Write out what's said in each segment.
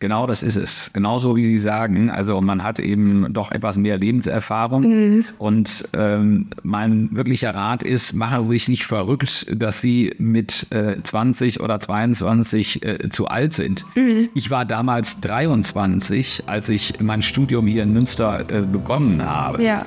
Genau das ist es. Genauso wie Sie sagen. Also man hat eben doch etwas mehr Lebenserfahrung. Mhm. Und ähm, mein wirklicher Rat ist, machen Sie sich nicht verrückt, dass Sie mit äh, 20 oder 22 äh, zu alt sind. Mhm. Ich war damals 23, als ich mein Studium hier in Münster äh, begonnen habe. Ja.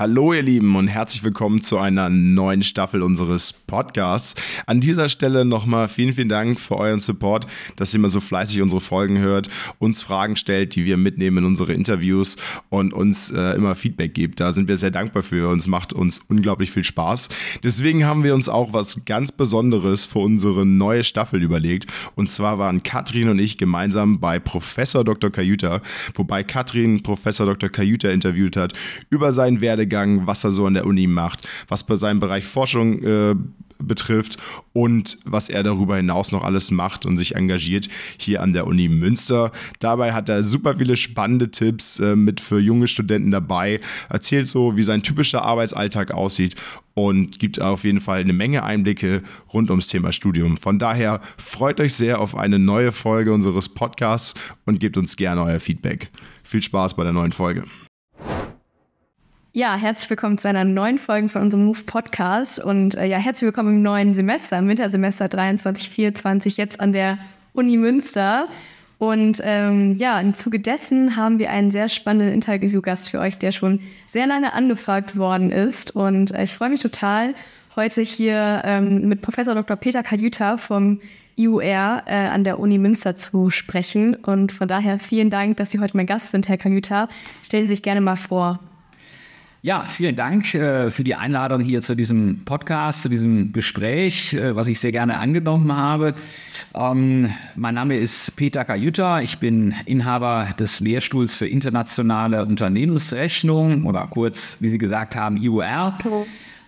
Hallo ihr Lieben und herzlich willkommen zu einer neuen Staffel unseres Podcasts. An dieser Stelle nochmal vielen, vielen Dank für euren Support, dass ihr immer so fleißig unsere Folgen hört, uns Fragen stellt, die wir mitnehmen in unsere Interviews und uns äh, immer Feedback gibt. Da sind wir sehr dankbar für und es macht uns unglaublich viel Spaß. Deswegen haben wir uns auch was ganz Besonderes für unsere neue Staffel überlegt. Und zwar waren Katrin und ich gemeinsam bei Professor Dr. Kajuta, wobei Katrin Professor Dr. Kajuta interviewt hat über seinen Werdegang Werdegang, was er so an der Uni macht, was bei seinem Bereich Forschung äh, betrifft und was er darüber hinaus noch alles macht und sich engagiert hier an der Uni Münster. Dabei hat er super viele spannende Tipps äh, mit für junge Studenten dabei, erzählt so, wie sein typischer Arbeitsalltag aussieht und gibt auf jeden Fall eine Menge Einblicke rund ums Thema Studium. Von daher freut euch sehr auf eine neue Folge unseres Podcasts und gebt uns gerne euer Feedback. Viel Spaß bei der neuen Folge. Ja, herzlich willkommen zu einer neuen Folge von unserem Move Podcast und äh, ja, herzlich willkommen im neuen Semester, im Wintersemester 23, 24, jetzt an der Uni Münster. Und ähm, ja, im Zuge dessen haben wir einen sehr spannenden Interviewgast für euch, der schon sehr lange angefragt worden ist. Und äh, ich freue mich total, heute hier ähm, mit Professor Dr. Peter Kajuta vom IUR äh, an der Uni Münster zu sprechen. Und von daher vielen Dank, dass Sie heute mein Gast sind, Herr Kajuta. Stellen Sie sich gerne mal vor. Ja, vielen Dank äh, für die Einladung hier zu diesem Podcast, zu diesem Gespräch, äh, was ich sehr gerne angenommen habe. Ähm, mein Name ist Peter Kajuta. Ich bin Inhaber des Lehrstuhls für internationale Unternehmensrechnung oder kurz, wie Sie gesagt haben, IUR.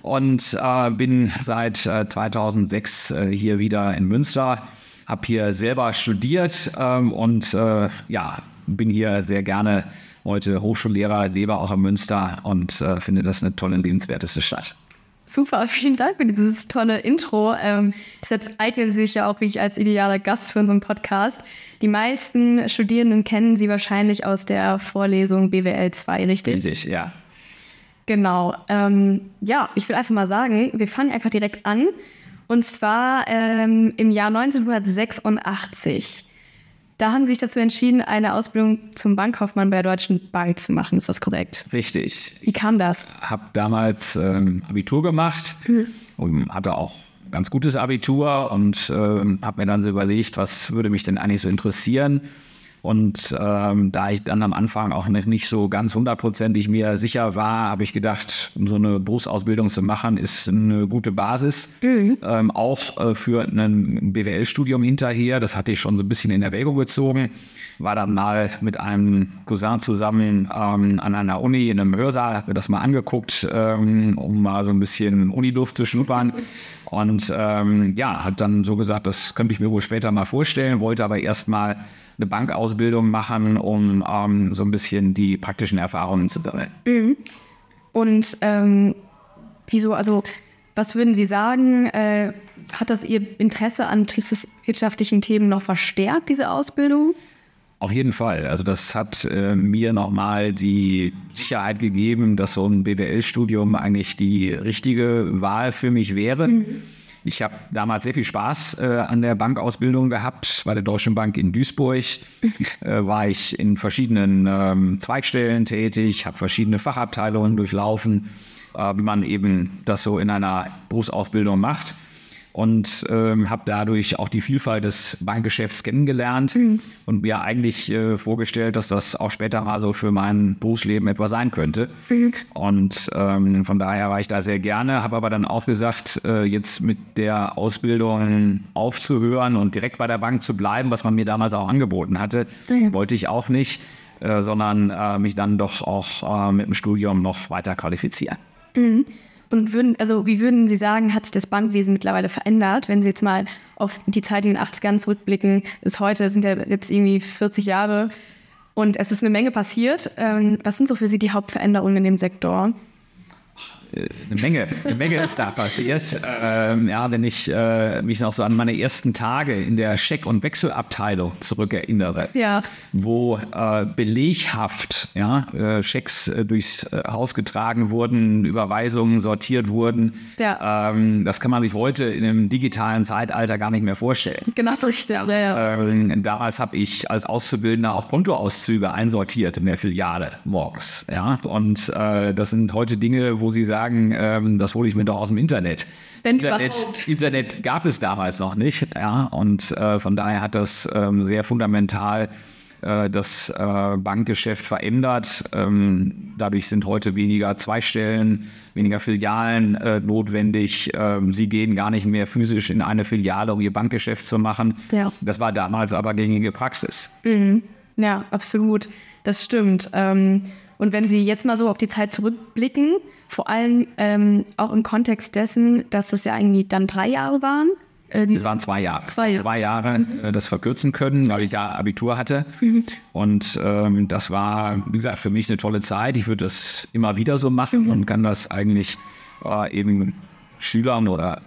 Und äh, bin seit 2006 äh, äh, hier wieder in Münster, habe hier selber studiert ähm, und äh, ja, bin hier sehr gerne heute Hochschullehrer, lebe auch in Münster und äh, finde das eine tolle, lebenswerteste Stadt. Super, vielen Dank für dieses tolle Intro. Ähm, deshalb eignen Sie sich ja auch wirklich als idealer Gast für unseren Podcast. Die meisten Studierenden kennen Sie wahrscheinlich aus der Vorlesung BWL 2, richtig? Richtig, ja. Genau. Ähm, ja, ich will einfach mal sagen, wir fangen einfach direkt an. Und zwar ähm, im Jahr 1986. Da haben Sie sich dazu entschieden, eine Ausbildung zum Bankkaufmann bei der Deutschen Bank zu machen. Ist das korrekt? Richtig. Wie kam das? Ich habe damals ähm, Abitur gemacht mhm. und hatte auch ganz gutes Abitur und äh, habe mir dann so überlegt, was würde mich denn eigentlich so interessieren. Und ähm, da ich dann am Anfang auch nicht so ganz hundertprozentig mir sicher war, habe ich gedacht, so eine Berufsausbildung zu machen, ist eine gute Basis. Mhm. Ähm, auch äh, für ein BWL-Studium hinterher. Das hatte ich schon so ein bisschen in Erwägung gezogen. War dann mal mit einem Cousin zusammen ähm, an einer Uni in einem Hörsaal, habe mir das mal angeguckt, ähm, um mal so ein bisschen Uniluft zu schnuppern. Und ähm, ja, hat dann so gesagt, das könnte ich mir wohl später mal vorstellen, wollte aber erst mal eine Bankausbildung machen, um ähm, so ein bisschen die praktischen Erfahrungen zu sammeln. Mhm. Und ähm, wieso, also was würden Sie sagen, äh, hat das Ihr Interesse an betriebswirtschaftlichen Themen noch verstärkt, diese Ausbildung? Auf jeden Fall. Also das hat äh, mir nochmal die Sicherheit gegeben, dass so ein BWL-Studium eigentlich die richtige Wahl für mich wäre. Mhm. Ich habe damals sehr viel Spaß äh, an der Bankausbildung gehabt. Bei der Deutschen Bank in Duisburg äh, war ich in verschiedenen ähm, Zweigstellen tätig, habe verschiedene Fachabteilungen durchlaufen, äh, wie man eben das so in einer Berufsausbildung macht. Und ähm, habe dadurch auch die Vielfalt des Bankgeschäfts kennengelernt mhm. und mir eigentlich äh, vorgestellt, dass das auch später mal so für mein Berufsleben etwas sein könnte. Mhm. Und ähm, von daher war ich da sehr gerne, habe aber dann auch gesagt, äh, jetzt mit der Ausbildung aufzuhören und direkt bei der Bank zu bleiben, was man mir damals auch angeboten hatte, mhm. wollte ich auch nicht, äh, sondern äh, mich dann doch auch äh, mit dem Studium noch weiter qualifizieren. Und würden, also wie würden Sie sagen, hat sich das Bankwesen mittlerweile verändert, wenn Sie jetzt mal auf die Zeit in den 80ern zurückblicken, bis heute sind ja jetzt irgendwie 40 Jahre und es ist eine Menge passiert. Ähm, was sind so für Sie die Hauptveränderungen in dem Sektor? Eine Menge, eine Menge ist da passiert. Ähm, ja, wenn ich äh, mich noch so an meine ersten Tage in der Scheck- und Wechselabteilung zurückerinnere, ja. wo äh, beleghaft ja, äh, Schecks äh, durchs äh, Haus getragen wurden, Überweisungen sortiert wurden. Ja. Ähm, das kann man sich heute in einem digitalen Zeitalter gar nicht mehr vorstellen. Genau, richtig. Ja, ja. Ähm, damals habe ich als Auszubildender auch Kontoauszüge einsortiert in der Filiale morgens. Ja? Und äh, das sind heute Dinge, wo Sie sagen, sagen, ähm, das hole ich mir doch aus dem Internet. Internet, Internet, gab es damals noch nicht, ja, und äh, von daher hat das ähm, sehr fundamental äh, das äh, Bankgeschäft verändert. Ähm, dadurch sind heute weniger Zweistellen, weniger Filialen äh, notwendig. Ähm, sie gehen gar nicht mehr physisch in eine Filiale, um ihr Bankgeschäft zu machen. Ja. Das war damals aber gängige Praxis. Mhm. Ja, absolut. Das stimmt. Ähm, und wenn Sie jetzt mal so auf die Zeit zurückblicken, vor allem ähm, auch im Kontext dessen, dass es ja irgendwie dann drei Jahre waren. Äh, es waren zwei Jahre. Zwei Jahre, zwei Jahre mhm. das verkürzen können, weil ich ja Abitur hatte. Mhm. Und ähm, das war, wie gesagt, für mich eine tolle Zeit. Ich würde das immer wieder so machen mhm. und kann das eigentlich äh, eben Schülern oder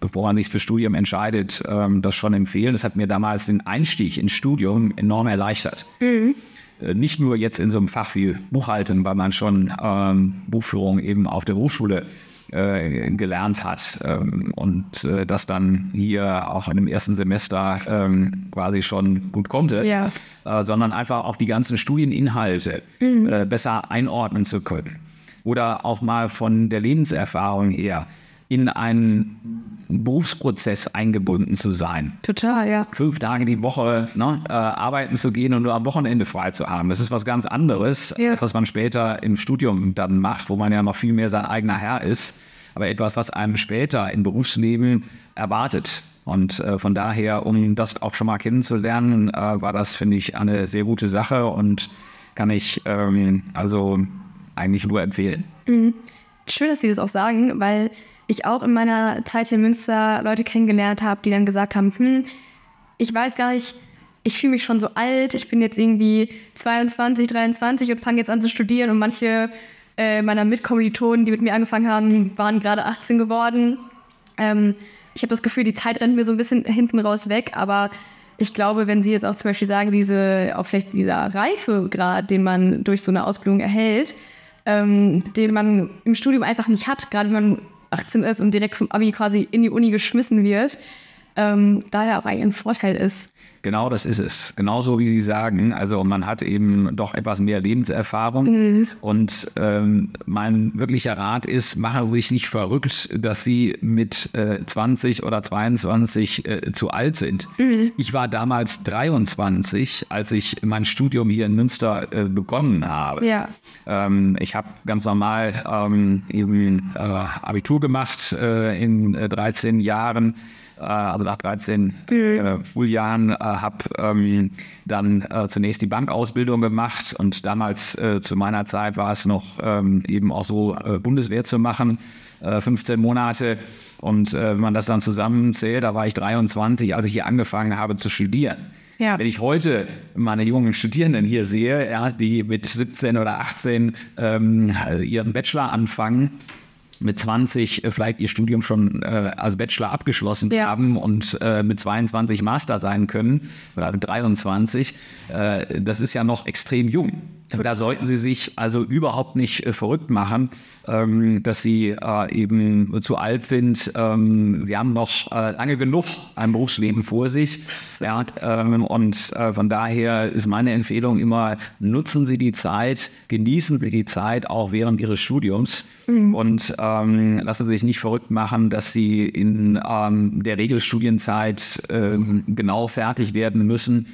bevor man sich für Studium entscheidet, ähm, das schon empfehlen. Das hat mir damals den Einstieg ins Studium enorm erleichtert. Mhm. Äh, nicht nur jetzt in so einem Fach wie Buchhaltung, weil man schon ähm, Buchführung eben auf der Hochschule äh, gelernt hat ähm, und äh, das dann hier auch in dem ersten Semester ähm, quasi schon gut konnte, ja. äh, sondern einfach auch die ganzen Studieninhalte mhm. Äh, besser einordnen zu können. Oder auch mal von der Lebenserfahrung her in einen Berufsprozess eingebunden zu sein. Total, ja. Fünf Tage die Woche ne, äh, arbeiten zu gehen und nur am Wochenende frei zu haben. Das ist was ganz anderes, ja. was man später im Studium dann macht, wo man ja noch viel mehr sein eigener Herr ist. Aber etwas, was einem später im Berufsleben erwartet. Und äh, von daher, um das auch schon mal kennenzulernen, äh, war das, finde ich, eine sehr gute Sache und kann ich ähm, also eigentlich nur empfehlen. Mhm. Schön, dass Sie das auch sagen, weil ich auch in meiner Zeit in Münster Leute kennengelernt habe, die dann gesagt haben, hm, ich weiß gar nicht, ich fühle mich schon so alt, ich bin jetzt irgendwie 22, 23 und fange jetzt an zu studieren und manche äh, meiner Mitkommilitonen, die mit mir angefangen haben, waren gerade 18 geworden. Ähm, ich habe das Gefühl, die Zeit rennt mir so ein bisschen hinten raus weg, aber ich glaube, wenn Sie jetzt auch zum Beispiel sagen, diese, auch vielleicht dieser Reifegrad, den man durch so eine Ausbildung erhält, ähm, den man im Studium einfach nicht hat, gerade wenn man 18 ist und direkt vom Abi quasi in die Uni geschmissen wird, ähm, daher auch ein Vorteil ist. Genau das ist es. Genauso wie Sie sagen. Also man hat eben doch etwas mehr Lebenserfahrung. Mhm. Und ähm, mein wirklicher Rat ist, machen Sie sich nicht verrückt, dass Sie mit äh, 20 oder 22 äh, zu alt sind. Mhm. Ich war damals 23, als ich mein Studium hier in Münster äh, begonnen habe. Ja. Ähm, ich habe ganz normal ähm, eben äh, Abitur gemacht äh, in 13 äh, Jahren also nach 13 mhm. äh, Schuljahren, äh, habe ähm, dann äh, zunächst die Bankausbildung gemacht und damals äh, zu meiner Zeit war es noch ähm, eben auch so, äh, Bundeswehr zu machen, 15 Monate. Und wenn man das dann zusammenzählt, da war ich 23, als ich hier angefangen habe zu studieren. Ja. Wenn ich heute meine jungen Studierenden hier sehe, ja, die mit 17 oder 18 ähm, ihren Bachelor anfangen, mit 20 äh, vielleicht ihr Studium schon äh, als Bachelor abgeschlossen ja. haben und äh, mit 22 Master sein können oder mit 23, äh, das ist ja noch extrem jung. Da sollten Sie sich also überhaupt nicht äh, verrückt machen, ähm, dass Sie äh, eben zu alt sind. Ähm, Sie haben noch äh, lange genug ein Berufsleben vor sich. Ja, ähm, und äh, von daher ist meine Empfehlung immer, nutzen Sie die Zeit, genießen Sie die Zeit auch während Ihres Studiums mhm. und ähm, lassen Sie sich nicht verrückt machen, dass Sie in ähm, der Regelstudienzeit ähm, genau fertig werden müssen.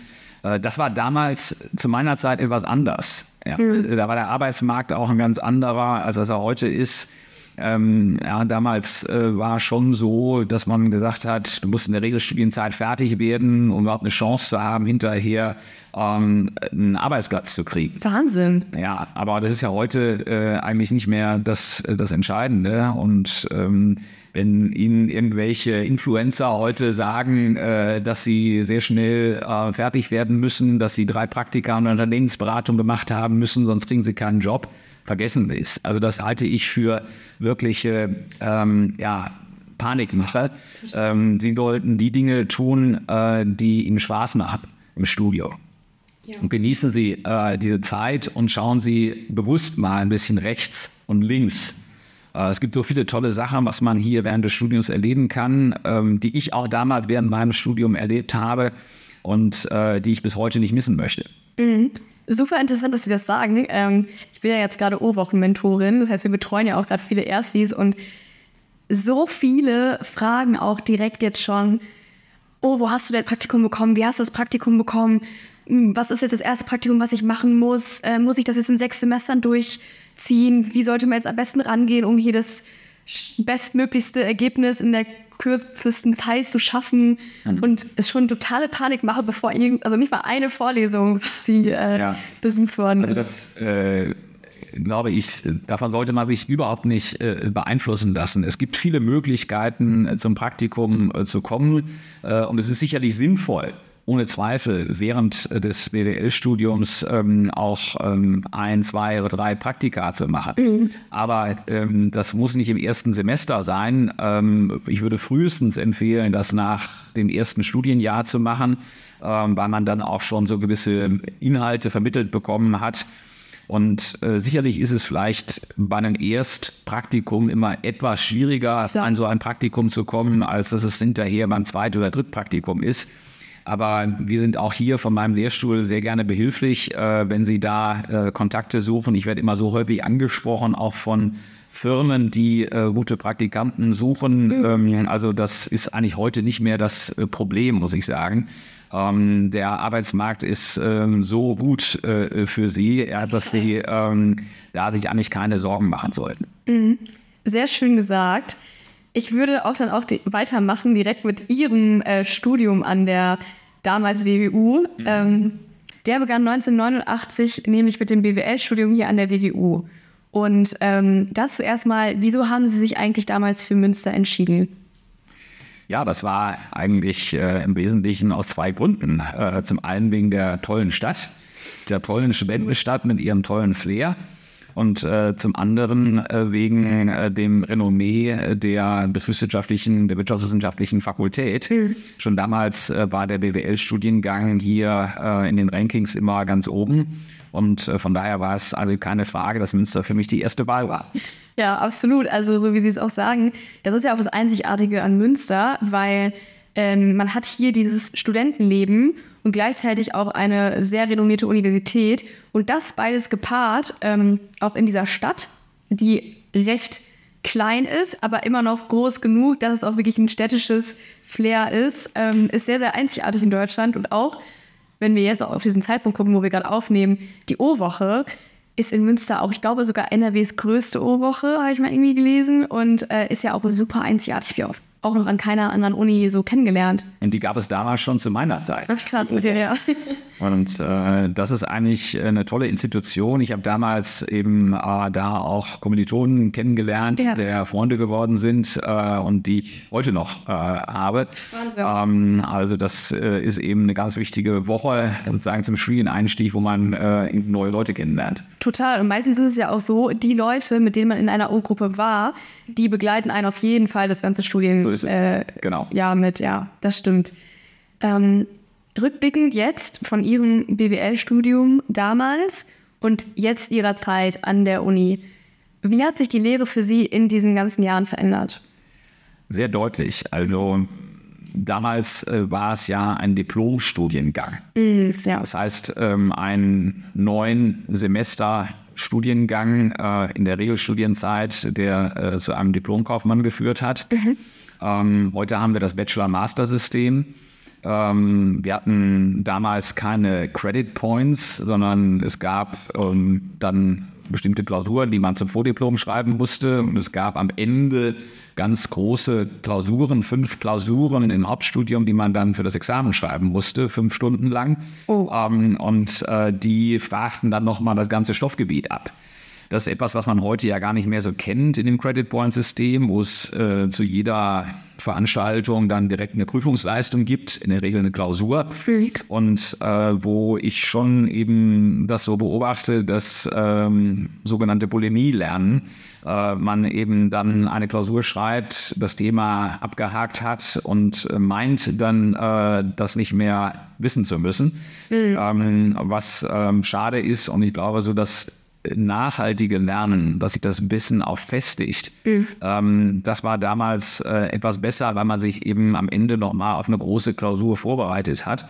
Äh, das war damals zu meiner Zeit etwas anders. Ja. Mhm. Da war der Arbeitsmarkt auch ein ganz anderer, als er heute ist. Ähm, ja, damals äh, war schon so, dass man gesagt hat, du musst in der Regelstudienzeit fertig werden, um überhaupt eine Chance zu haben, hinterher ähm, einen Arbeitsplatz zu kriegen. Wahnsinn. Ja, aber das ist ja heute äh, eigentlich nicht mehr das, das Entscheidende. Und ähm, wenn Ihnen irgendwelche Influencer heute sagen, äh, dass sie sehr schnell äh, fertig werden müssen, dass sie drei Praktika und Unternehmensberatung gemacht haben müssen, sonst kriegen sie keinen Job, vergessen Sie es. Also das halte ich für wirkliche ähm, ja, Panikmache. Ähm, sie sollten die Dinge tun, äh, die Ihnen Spaß machen im Studio. Ja. Und genießen Sie äh, diese Zeit und schauen Sie bewusst mal ein bisschen rechts und links es gibt so viele tolle Sachen, was man hier während des Studiums erleben kann, ähm, die ich auch damals während meinem Studium erlebt habe und äh, die ich bis heute nicht missen möchte. Mhm. Super interessant, dass Sie das sagen. Ähm, ich bin ja jetzt gerade O-Wochen-Mentorin, das heißt, wir betreuen ja auch gerade viele Erstis und so viele fragen auch direkt jetzt schon, oh, wo hast du dein Praktikum bekommen? Wie hast du das Praktikum bekommen? Hm, was ist jetzt das erste Praktikum, was ich machen muss? Äh, muss ich das jetzt in sechs Semestern durch? ziehen? Wie sollte man jetzt am besten rangehen, um hier das bestmöglichste Ergebnis in der kürzesten Zeit zu schaffen? Mhm. Und es schon totale Panik mache, bevor irgend, also nicht mal eine Vorlesung sie äh, ja. besucht worden also das, äh, glaube ich, davon sollte man sich überhaupt nicht äh, beeinflussen lassen. Es gibt viele Möglichkeiten, äh, zum Praktikum äh, zu kommen äh, und es ist sicherlich sinnvoll, ohne Zweifel während des BWL-Studiums ähm, auch ähm, ein, zwei oder drei Praktika zu machen. Mhm. Aber ähm, das muss nicht im ersten Semester sein. Ähm, ich würde frühestens empfehlen, das nach dem ersten Studienjahr zu machen, ähm, weil man dann auch schon so gewisse Inhalte vermittelt bekommen hat. Und äh, sicherlich ist es vielleicht bei einem Erstpraktikum immer etwas schwieriger, ja. an so ein Praktikum zu kommen, als dass es hinterher beim Zweit- oder Drittpraktikum ist. Aber wir sind auch hier von meinem Lehrstuhl sehr gerne behilflich, äh, wenn Sie da äh, Kontakte suchen. Ich werde immer so häufig angesprochen, auch von Firmen, die äh, gute Praktikanten suchen. Mhm. Ähm, also das ist eigentlich heute nicht mehr das äh, Problem, muss ich sagen. Ähm, der Arbeitsmarkt ist ähm, so gut äh, für Sie, dass Sie ähm, da sich eigentlich keine Sorgen machen sollten. Mhm. Sehr schön gesagt. Ich würde auch dann auch weitermachen direkt mit Ihrem äh, Studium an der damals WWU. Mhm. Ähm, der begann 1989 nämlich mit dem BWL-Studium hier an der WWU. Und ähm, dazu erstmal, wieso haben Sie sich eigentlich damals für Münster entschieden? Ja, das war eigentlich äh, im Wesentlichen aus zwei Gründen. Äh, zum einen wegen der tollen Stadt, der tollen Studentenstadt mit ihrem tollen Flair und äh, zum anderen äh, wegen äh, dem Renommee äh, der betriebswirtschaftlichen, der wirtschaftswissenschaftlichen Fakultät. Mhm. Schon damals äh, war der BWL-Studiengang hier äh, in den Rankings immer ganz oben. Und von daher war es also keine Frage, dass Münster für mich die erste Wahl war. Ja, absolut. Also so wie Sie es auch sagen, das ist ja auch das Einzigartige an Münster, weil ähm, man hat hier dieses Studentenleben und gleichzeitig auch eine sehr renommierte Universität. Und das beides gepaart, ähm, auch in dieser Stadt, die recht klein ist, aber immer noch groß genug, dass es auch wirklich ein städtisches Flair ist, ähm, ist sehr, sehr einzigartig in Deutschland. Und auch, wenn wir jetzt auf diesen Zeitpunkt gucken, wo wir gerade aufnehmen, die O-Woche ist in Münster auch, ich glaube, sogar NRWs größte O-Woche, habe ich mal irgendwie gelesen. Und äh, ist ja auch super einzigartig, wie oft auch noch an keiner anderen Uni so kennengelernt. Und die gab es damals schon zu meiner Zeit. Ach, krass, okay, ja. Und äh, das ist eigentlich eine tolle Institution. Ich habe damals eben äh, da auch Kommilitonen kennengelernt, ja. der Freunde geworden sind äh, und die ich heute noch äh, habe. Ähm, also das äh, ist eben eine ganz wichtige Woche, sozusagen zum Studieneinstieg, wo man äh, neue Leute kennenlernt. Total. Und meistens ist es ja auch so, die Leute, mit denen man in einer O-Gruppe war, die begleiten einen auf jeden Fall das ganze Studien. So ist es. Äh, genau. Ja, mit, ja, das stimmt. Ähm, rückblickend jetzt von Ihrem BWL-Studium damals und jetzt Ihrer Zeit an der Uni. Wie hat sich die Lehre für Sie in diesen ganzen Jahren verändert? Sehr deutlich. Also damals äh, war es ja ein Diplomstudiengang. Mm, ja. Das heißt, ähm, ein neun Semester Studiengang äh, in der Regelstudienzeit, der äh, zu einem Diplomkaufmann geführt hat. Mhm. Ähm, heute haben wir das Bachelor-Master-System. Ähm, wir hatten damals keine Credit Points, sondern es gab ähm, dann bestimmte Klausuren, die man zum Vordiplom schreiben musste. Und es gab am Ende ganz große Klausuren, fünf Klausuren im Hauptstudium, die man dann für das Examen schreiben musste, fünf Stunden lang. Oh. Ähm, und äh, die fragten dann nochmal das ganze Stoffgebiet ab. Das ist etwas, was man heute ja gar nicht mehr so kennt in dem Credit Point System, wo es äh, zu jeder Veranstaltung dann direkt eine Prüfungsleistung gibt, in der Regel eine Klausur. Und äh, wo ich schon eben das so beobachte, dass ähm, sogenannte Bulimie lernen, äh, man eben dann eine Klausur schreibt, das Thema abgehakt hat und äh, meint dann, äh, das nicht mehr wissen zu müssen. Mhm. Ähm, was ähm, schade ist und ich glaube so, dass nachhaltige Lernen, dass sich das Wissen auch festigt. Mhm. Ähm, das war damals äh, etwas besser, weil man sich eben am Ende nochmal auf eine große Klausur vorbereitet hat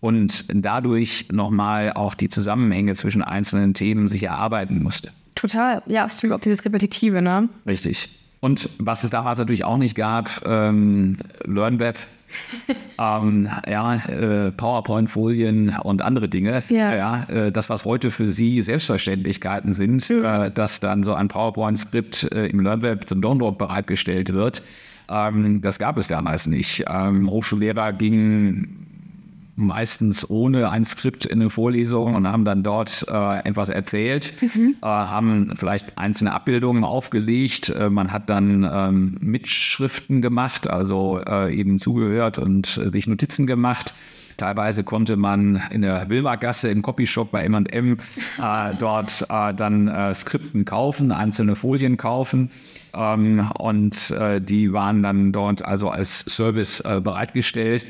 und dadurch nochmal auch die Zusammenhänge zwischen einzelnen Themen sich erarbeiten musste. Total, ja, absolut, auch dieses Repetitive, ne? Richtig. Und was es damals natürlich auch nicht gab, ähm, LearnWeb ähm, ja, äh, PowerPoint-Folien und andere Dinge. Ja. ja äh, das, was heute für Sie Selbstverständlichkeiten sind, äh, dass dann so ein PowerPoint-Skript äh, im LearnWeb zum Download bereitgestellt wird, ähm, das gab es damals nicht. Ähm, Hochschullehrer gingen meistens ohne ein Skript in eine Vorlesung und haben dann dort äh, etwas erzählt, mhm. äh, haben vielleicht einzelne Abbildungen aufgelegt. Äh, man hat dann ähm, Mitschriften gemacht, also äh, eben zugehört und sich Notizen gemacht. Teilweise konnte man in der Wilmargasse im Copyshop bei M&M äh, dort äh, dann äh, Skripten kaufen, einzelne Folien kaufen. Ähm, und äh, die waren dann dort also als Service äh, bereitgestellt.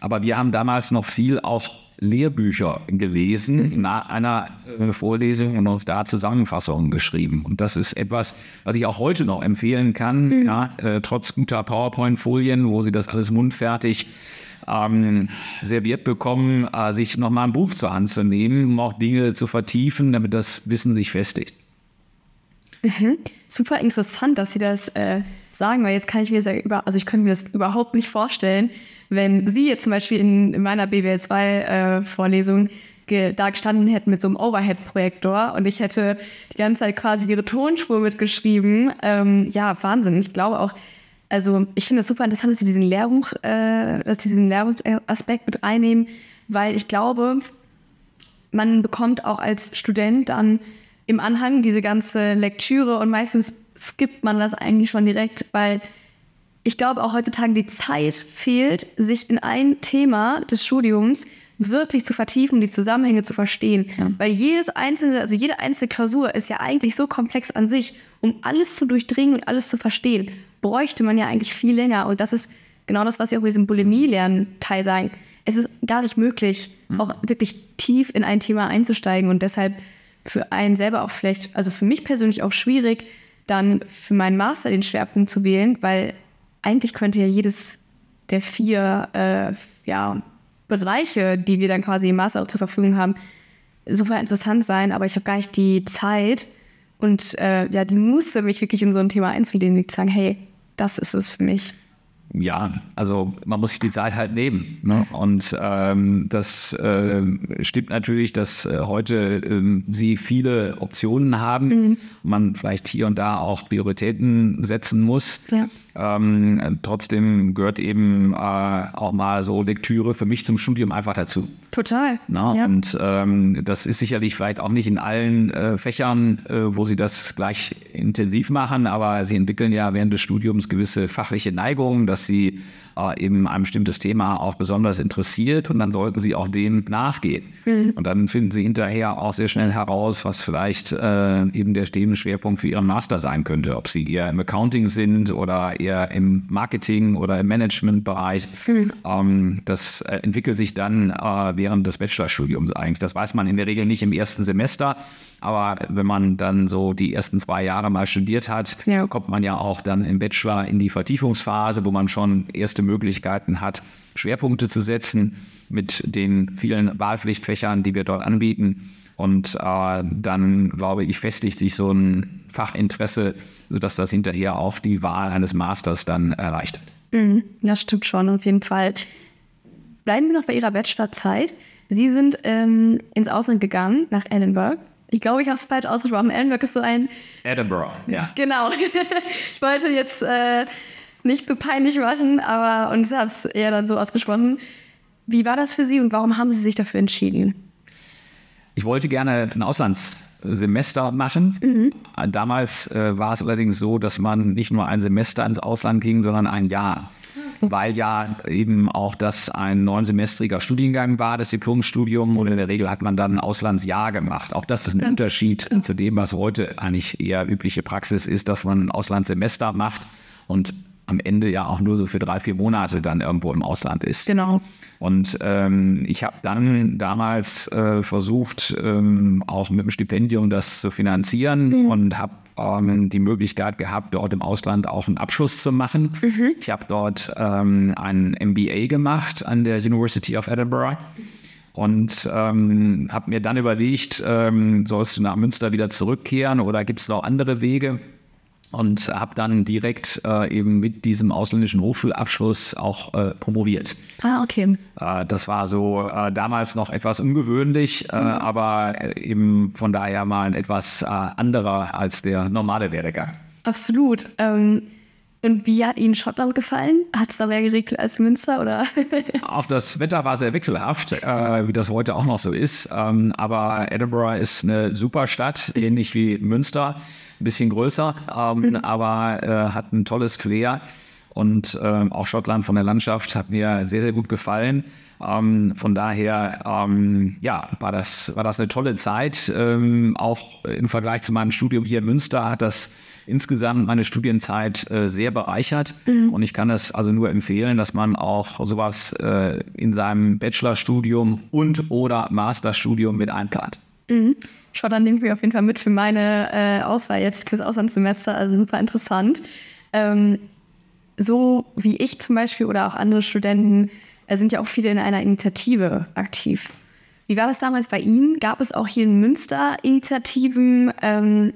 Aber wir haben damals noch viel auch Lehrbücher gelesen mhm. nach einer äh, Vorlesung und uns da Zusammenfassungen geschrieben. Und das ist etwas, was ich auch heute noch empfehlen kann, mhm. ja, äh, trotz guter PowerPoint-Folien, wo Sie das alles mundfertig ähm, serviert bekommen, äh, sich nochmal ein Buch zur Hand zu nehmen, um auch Dinge zu vertiefen, damit das Wissen sich festigt. Mhm. Super interessant, dass Sie das äh, sagen, weil jetzt kann ich mir das über, also ich könnte mir das überhaupt nicht vorstellen, wenn Sie jetzt zum Beispiel in, in meiner BWL2-Vorlesung äh, da gestanden hätten mit so einem Overhead-Projektor und ich hätte die ganze Zeit quasi ihre Tonspur mitgeschrieben. Ähm, ja, Wahnsinn. Ich glaube auch, also ich finde es super interessant, dass Sie diesen Lehrbuch, äh, dass Sie diesen Lehrbuchaspekt mit reinnehmen, weil ich glaube, man bekommt auch als Student dann im Anhang diese ganze Lektüre und meistens skippt man das eigentlich schon direkt, weil ich glaube auch heutzutage die Zeit fehlt, sich in ein Thema des Studiums wirklich zu vertiefen, die Zusammenhänge zu verstehen. Ja. Weil jedes einzelne, also jede einzelne Klausur ist ja eigentlich so komplex an sich, um alles zu durchdringen und alles zu verstehen, bräuchte man ja eigentlich viel länger. Und das ist genau das, was Sie auch mit diesem Bulimie-Lernen-Teil sagen. Es ist gar nicht möglich, mhm. auch wirklich tief in ein Thema einzusteigen und deshalb für einen selber auch vielleicht, also für mich persönlich auch schwierig, dann für meinen Master den Schwerpunkt zu wählen, weil eigentlich könnte ja jedes der vier äh, ja, Bereiche, die wir dann quasi im Master zur Verfügung haben, super interessant sein, aber ich habe gar nicht die Zeit und äh, ja, die Muße, mich wirklich in so ein Thema einzulehnen, und zu sagen, hey, das ist es für mich ja, also man muss sich die Zeit halt nehmen. Ne? Und ähm, das äh, stimmt natürlich, dass äh, heute äh, sie viele Optionen haben, mhm. man vielleicht hier und da auch Prioritäten setzen muss. Ja. Ähm, trotzdem gehört eben äh, auch mal so Lektüre für mich zum Studium einfach dazu. Total. Na, ja. Und ähm, das ist sicherlich vielleicht auch nicht in allen äh, Fächern, äh, wo Sie das gleich intensiv machen, aber Sie entwickeln ja während des Studiums gewisse fachliche Neigungen, dass Sie äh, eben ein bestimmtes Thema auch besonders interessiert und dann sollten sie auch dem nachgehen. Mhm. Und dann finden sie hinterher auch sehr schnell heraus, was vielleicht äh, eben der Themenschwerpunkt für ihren Master sein könnte, ob sie eher im Accounting sind oder eher im Marketing oder im Managementbereich. Mhm. Ähm, das äh, entwickelt sich dann äh, während des Bachelorstudiums eigentlich. Das weiß man in der Regel nicht im ersten Semester. Aber wenn man dann so die ersten zwei Jahre mal studiert hat, ja. kommt man ja auch dann im Bachelor in die Vertiefungsphase, wo man schon erste Möglichkeiten hat, Schwerpunkte zu setzen mit den vielen Wahlpflichtfächern, die wir dort anbieten. Und äh, dann, glaube ich, festigt sich so ein Fachinteresse, sodass das hinterher auch die Wahl eines Masters dann erreicht. Mhm, das stimmt schon, auf jeden Fall. Bleiben wir noch bei Ihrer Bachelorzeit. Sie sind ähm, ins Ausland gegangen, nach Edinburgh. Ich glaube, ich habe es falsch ausgesprochen. Edinburgh ist so ein. Edinburgh, ja. Genau. ich wollte jetzt äh, nicht so peinlich machen, aber und habe es eher dann so ausgesprochen. Wie war das für Sie und warum haben Sie sich dafür entschieden? Ich wollte gerne ein Auslandssemester machen. Mhm. Damals äh, war es allerdings so, dass man nicht nur ein Semester ins Ausland ging, sondern ein Jahr weil ja eben auch das ein neunsemestriger Studiengang war, das Diplomstudium. Und in der Regel hat man dann ein Auslandsjahr gemacht. Auch das ist ein Unterschied zu dem, was heute eigentlich eher übliche Praxis ist, dass man ein Auslandssemester macht und am Ende ja auch nur so für drei, vier Monate dann irgendwo im Ausland ist. Genau. Und ähm, ich habe dann damals äh, versucht, ähm, auch mit dem Stipendium das zu finanzieren mhm. und habe ähm, die Möglichkeit gehabt, dort im Ausland auch einen Abschluss zu machen. Mhm. Ich habe dort ähm, ein MBA gemacht an der University of Edinburgh und ähm, habe mir dann überlegt, ähm, sollst du nach Münster wieder zurückkehren oder gibt es noch andere Wege? Und habe dann direkt äh, eben mit diesem ausländischen Hochschulabschluss auch äh, promoviert. Ah, okay. Äh, das war so äh, damals noch etwas ungewöhnlich, äh, mhm. aber äh, eben von daher mal ein etwas anderer als der normale Werdegang. Absolut. Ähm und wie hat Ihnen Schottland gefallen? Hat es da mehr geregelt als Münster? Oder? auch das Wetter war sehr wechselhaft, äh, wie das heute auch noch so ist. Ähm, aber Edinburgh ist eine super Stadt, ähnlich wie Münster ein bisschen größer, ähm, mhm. aber äh, hat ein tolles Flair. Und ähm, auch Schottland von der Landschaft hat mir sehr, sehr gut gefallen. Ähm, von daher, ähm, ja, war das, war das eine tolle Zeit. Ähm, auch im Vergleich zu meinem Studium hier in Münster hat das insgesamt meine Studienzeit äh, sehr bereichert. Mhm. Und ich kann es also nur empfehlen, dass man auch sowas äh, in seinem Bachelorstudium und oder Masterstudium mit einplant. Mhm. Schottland nehme ich mir auf jeden Fall mit für meine äh, Auswahl jetzt fürs Auslandssemester. Also super interessant. Ähm, so wie ich zum Beispiel oder auch andere Studenten äh, sind ja auch viele in einer Initiative aktiv. Wie war das damals bei Ihnen? Gab es auch hier in Münster Initiativen? Ähm,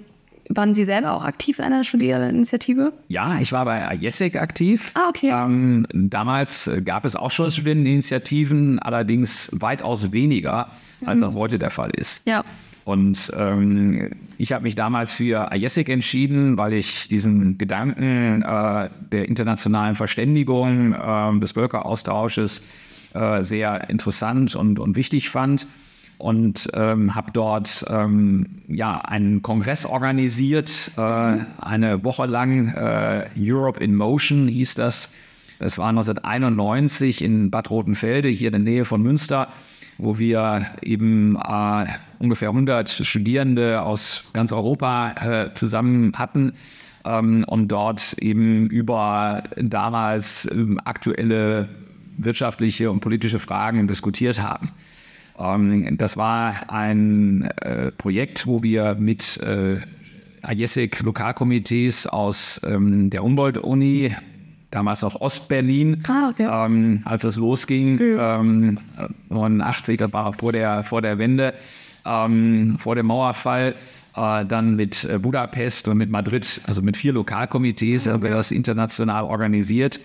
waren Sie selber auch aktiv in einer Studierendeninitiative? Ja, ich war bei IESEC aktiv. Ah, okay. Ähm, damals gab es auch schon Studierendeninitiativen, allerdings weitaus weniger, als mhm. das heute der Fall ist. Ja. Und ähm, ich habe mich damals für IESIC entschieden, weil ich diesen Gedanken äh, der internationalen Verständigung, äh, des Völkeraustausches äh, sehr interessant und, und wichtig fand. Und ähm, habe dort ähm, ja, einen Kongress organisiert, äh, eine Woche lang. äh, Europe in Motion hieß das. Das war 1991 in Bad Rotenfelde, hier in der Nähe von Münster wo wir eben äh, ungefähr 100 Studierende aus ganz Europa äh, zusammen hatten ähm, und dort eben über damals äh, aktuelle wirtschaftliche und politische Fragen diskutiert haben. Ähm, das war ein äh, Projekt, wo wir mit äh, IESIC-Lokalkomitees aus ähm, der Humboldt-Uni, damals auch Ostberlin, ah, okay. ähm, als es losging, ähm, 89, das war vor der, vor der Wende, ähm, vor dem Mauerfall. Äh, dann mit äh, Budapest und mit Madrid, also mit vier Lokalkomitees, haben wir das international organisiert.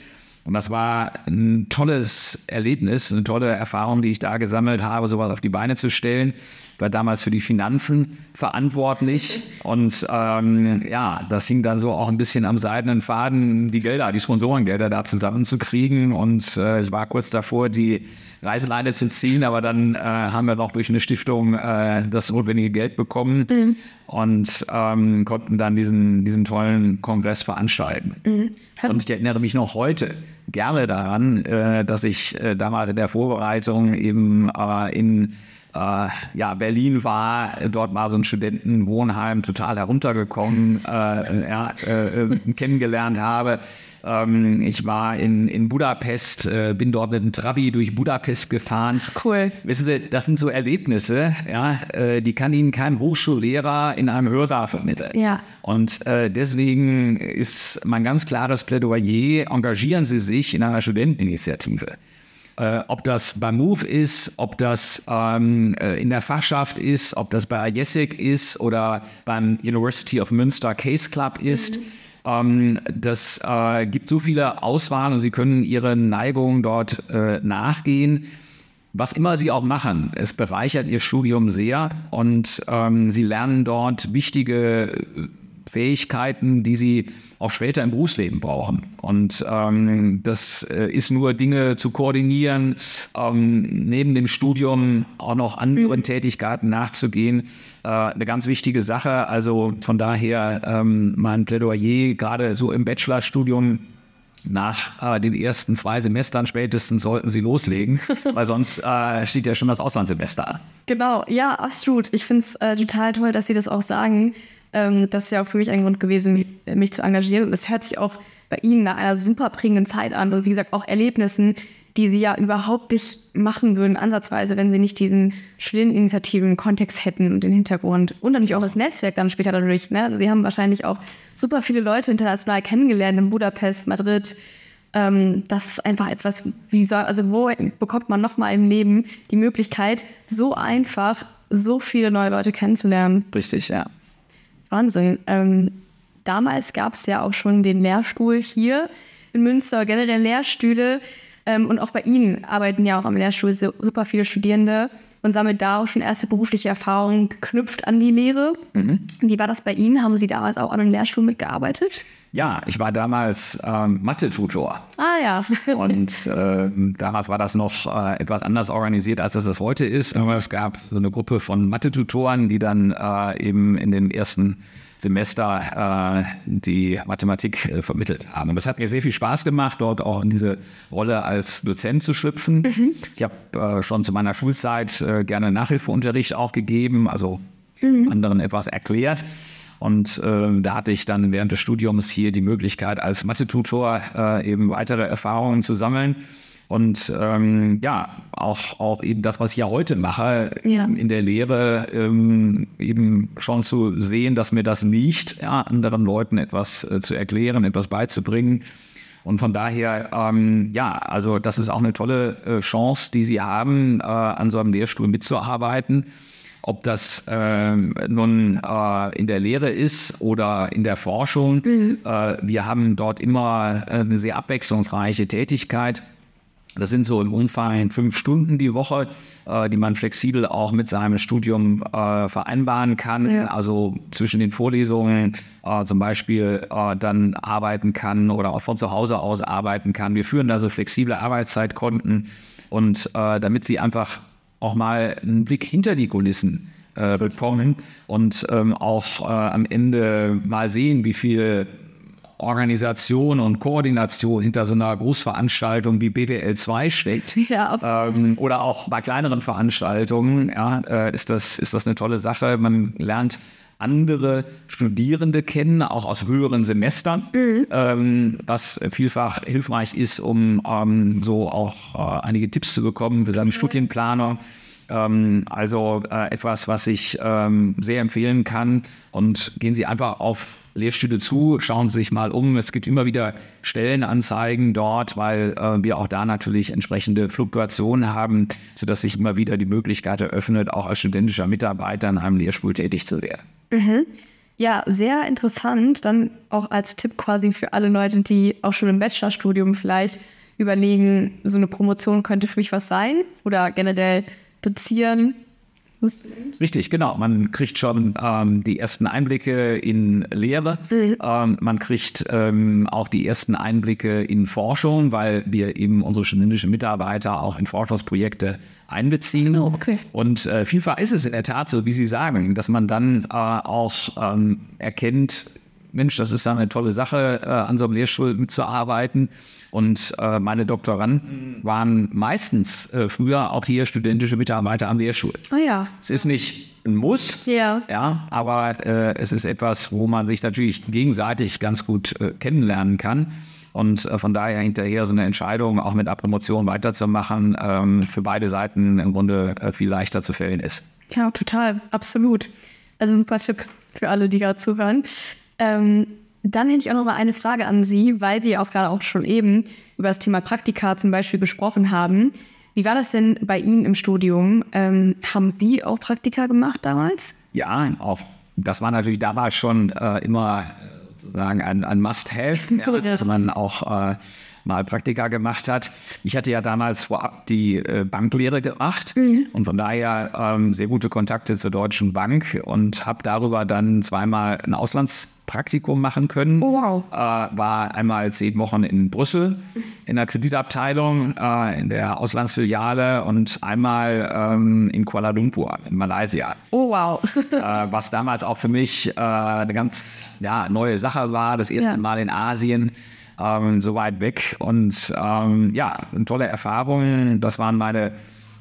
Und das war ein tolles Erlebnis, eine tolle Erfahrung, die ich da gesammelt habe, sowas auf die Beine zu stellen. Ich war damals für die Finanzen verantwortlich und ähm, ja, das hing dann so auch ein bisschen am seidenen Faden, die Gelder, die Sponsorengelder da zusammenzukriegen. Und äh, ich war kurz davor, die Reiseleine zu ziehen, aber dann äh, haben wir noch durch eine Stiftung äh, das notwendige Geld bekommen mhm. und ähm, konnten dann diesen, diesen tollen Kongress veranstalten. Mhm. Und ich erinnere mich noch heute gerne daran, äh, dass ich äh, damals in der Vorbereitung eben äh, in äh, ja, Berlin war, dort war so ein Studentenwohnheim total heruntergekommen, äh, ja, äh, kennengelernt habe. Ähm, ich war in, in Budapest, äh, bin dort mit dem Trabi durch Budapest gefahren. Cool. Wissen Sie, das sind so Erlebnisse, ja, äh, die kann Ihnen kein Hochschullehrer in einem Hörsaal vermitteln. Ja. Und äh, deswegen ist mein ganz klares Plädoyer, engagieren Sie sich in einer Studenteninitiative. Äh, ob das beim Move ist, ob das ähm, äh, in der Fachschaft ist, ob das bei IESIC ist oder beim University of Münster Case Club ist. Mhm. Ähm, das äh, gibt so viele Auswahlen und Sie können Ihre Neigung dort äh, nachgehen. Was immer Sie auch machen, es bereichert Ihr Studium sehr und ähm, Sie lernen dort wichtige Fähigkeiten, die sie auch später im Berufsleben brauchen. Und ähm, das äh, ist nur Dinge zu koordinieren, ähm, neben dem Studium auch noch anderen mhm. Tätigkeiten nachzugehen. Äh, eine ganz wichtige Sache. Also von daher ähm, mein Plädoyer, gerade so im Bachelorstudium, nach äh, den ersten zwei Semestern spätestens sollten sie loslegen, weil sonst äh, steht ja schon das Auslandssemester an. Genau, ja, absolut. Ich finde es äh, total toll, dass Sie das auch sagen. Ähm, das ist ja auch für mich ein Grund gewesen, mich zu engagieren. Und es hört sich auch bei Ihnen nach einer super prägenden Zeit an und wie gesagt auch Erlebnissen, die Sie ja überhaupt nicht machen würden, ansatzweise, wenn Sie nicht diesen Studenteninitiativen Kontext hätten und den Hintergrund und natürlich auch das Netzwerk dann später dadurch. Ne? Also Sie haben wahrscheinlich auch super viele Leute international kennengelernt in Budapest, Madrid. Ähm, das ist einfach etwas, wie soll, also wo bekommt man nochmal im Leben die Möglichkeit, so einfach so viele neue Leute kennenzulernen? Richtig, ja. Wahnsinn. Ähm, damals gab es ja auch schon den Lehrstuhl hier in Münster, generell Lehrstühle. Ähm, und auch bei Ihnen arbeiten ja auch am Lehrstuhl super viele Studierende und sammeln da auch schon erste berufliche Erfahrungen geknüpft an die Lehre. Mhm. Wie war das bei Ihnen? Haben Sie damals auch an einem Lehrstuhl mitgearbeitet? Ja, ich war damals ähm, Mathe-Tutor. Ah ja. und äh, damals war das noch äh, etwas anders organisiert, als es das heute ist. Aber es gab so eine Gruppe von Mathe-Tutoren, die dann äh, eben in den ersten Semester äh, die Mathematik äh, vermittelt haben. Und das hat mir sehr viel Spaß gemacht, dort auch in diese Rolle als Dozent zu schlüpfen. Mhm. Ich habe äh, schon zu meiner Schulzeit äh, gerne Nachhilfeunterricht auch gegeben, also mhm. anderen etwas erklärt. Und äh, da hatte ich dann während des Studiums hier die Möglichkeit, als Mathe-Tutor äh, eben weitere Erfahrungen zu sammeln. Und ähm, ja, auch, auch eben das, was ich ja heute mache, ja. in der Lehre, ähm, eben schon zu sehen, dass mir das liegt, ja, anderen Leuten etwas äh, zu erklären, etwas beizubringen. Und von daher, ähm, ja, also das ist auch eine tolle äh, Chance, die Sie haben, äh, an so einem Lehrstuhl mitzuarbeiten. Ob das äh, nun in der Lehre ist oder in der Forschung. Mhm. Äh, wir haben dort immer äh, eine sehr abwechslungsreiche Tätigkeit. Das sind so im Umfang fünf Stunden die Woche, äh, die man flexibel auch mit seinem Studium äh, vereinbaren kann. Ja. Also zwischen den Vorlesungen äh, zum Beispiel äh, dann arbeiten kann oder auch von zu Hause aus arbeiten kann. Wir führen da so flexible Arbeitszeitkonten und äh, damit sie einfach auch mal einen Blick hinter die Kulissen äh, bekommen und ähm, auch am Ende mal sehen, wie viel Organisation und Koordination hinter so einer Großveranstaltung wie BWL 2 steckt. Ja, ähm, oder auch bei kleineren Veranstaltungen ja, äh, ist, das, ist das eine tolle Sache. Man lernt andere Studierende kennen, auch aus höheren Semestern, mhm. ähm, was vielfach hilfreich ist, um ähm, so auch äh, einige Tipps zu bekommen für seine mhm. Studienplanung. Ähm, also äh, etwas, was ich ähm, sehr empfehlen kann. Und gehen Sie einfach auf Lehrstühle zu, schauen Sie sich mal um. Es gibt immer wieder Stellenanzeigen dort, weil äh, wir auch da natürlich entsprechende Fluktuationen haben, sodass sich immer wieder die Möglichkeit eröffnet, auch als studentischer Mitarbeiter in einem Lehrstuhl tätig zu werden. Mhm. Ja, sehr interessant. Dann auch als Tipp quasi für alle Leute, die auch schon im Bachelorstudium vielleicht überlegen, so eine Promotion könnte für mich was sein oder generell dozieren Richtig, genau. Man kriegt schon ähm, die ersten Einblicke in Lehre. Ähm, man kriegt ähm, auch die ersten Einblicke in Forschung, weil wir eben unsere studentischen Mitarbeiter auch in Forschungsprojekte einbeziehen. Oh, okay. Und äh, vielfach ist es in der Tat so, wie Sie sagen, dass man dann äh, auch ähm, erkennt, Mensch, das ist ja eine tolle Sache, äh, an so einem Lehrstuhl mitzuarbeiten. Und äh, meine Doktoranden waren meistens äh, früher auch hier studentische Mitarbeiter am Lehrstuhl. Ah ja. Es ist nicht ein Muss, Ja. ja, aber äh, es ist etwas, wo man sich natürlich gegenseitig ganz gut äh, kennenlernen kann. Und äh, von daher hinterher so eine Entscheidung, auch mit einer Promotion weiterzumachen, ähm, für beide Seiten im Grunde viel leichter zu fällen ist. Ja, total, absolut. Also super Tipp für alle, die gerade zuhören. Ähm, dann hätte ich auch noch mal eine Frage an Sie, weil Sie auch gerade auch schon eben über das Thema Praktika zum Beispiel gesprochen haben. Wie war das denn bei Ihnen im Studium? Ähm, haben Sie auch Praktika gemacht damals? Ja, auch das war natürlich damals schon äh, immer äh, sozusagen ein, ein Must-Have, ja, dass man auch äh, mal Praktika gemacht hat. Ich hatte ja damals vorab die äh, Banklehre gemacht und von daher ähm, sehr gute Kontakte zur Deutschen Bank und habe darüber dann zweimal ein Auslandspraktikum machen können. Oh, wow. Äh, war einmal zehn Wochen in Brüssel in der Kreditabteilung, äh, in der Auslandsfiliale und einmal ähm, in Kuala Lumpur in Malaysia Oh, wow. äh, was damals auch für mich äh, eine ganz ja, neue Sache war. Das erste Ja. Mal in Asien, ähm, so weit weg. Und ähm, ja, tolle Erfahrung. Das waren meine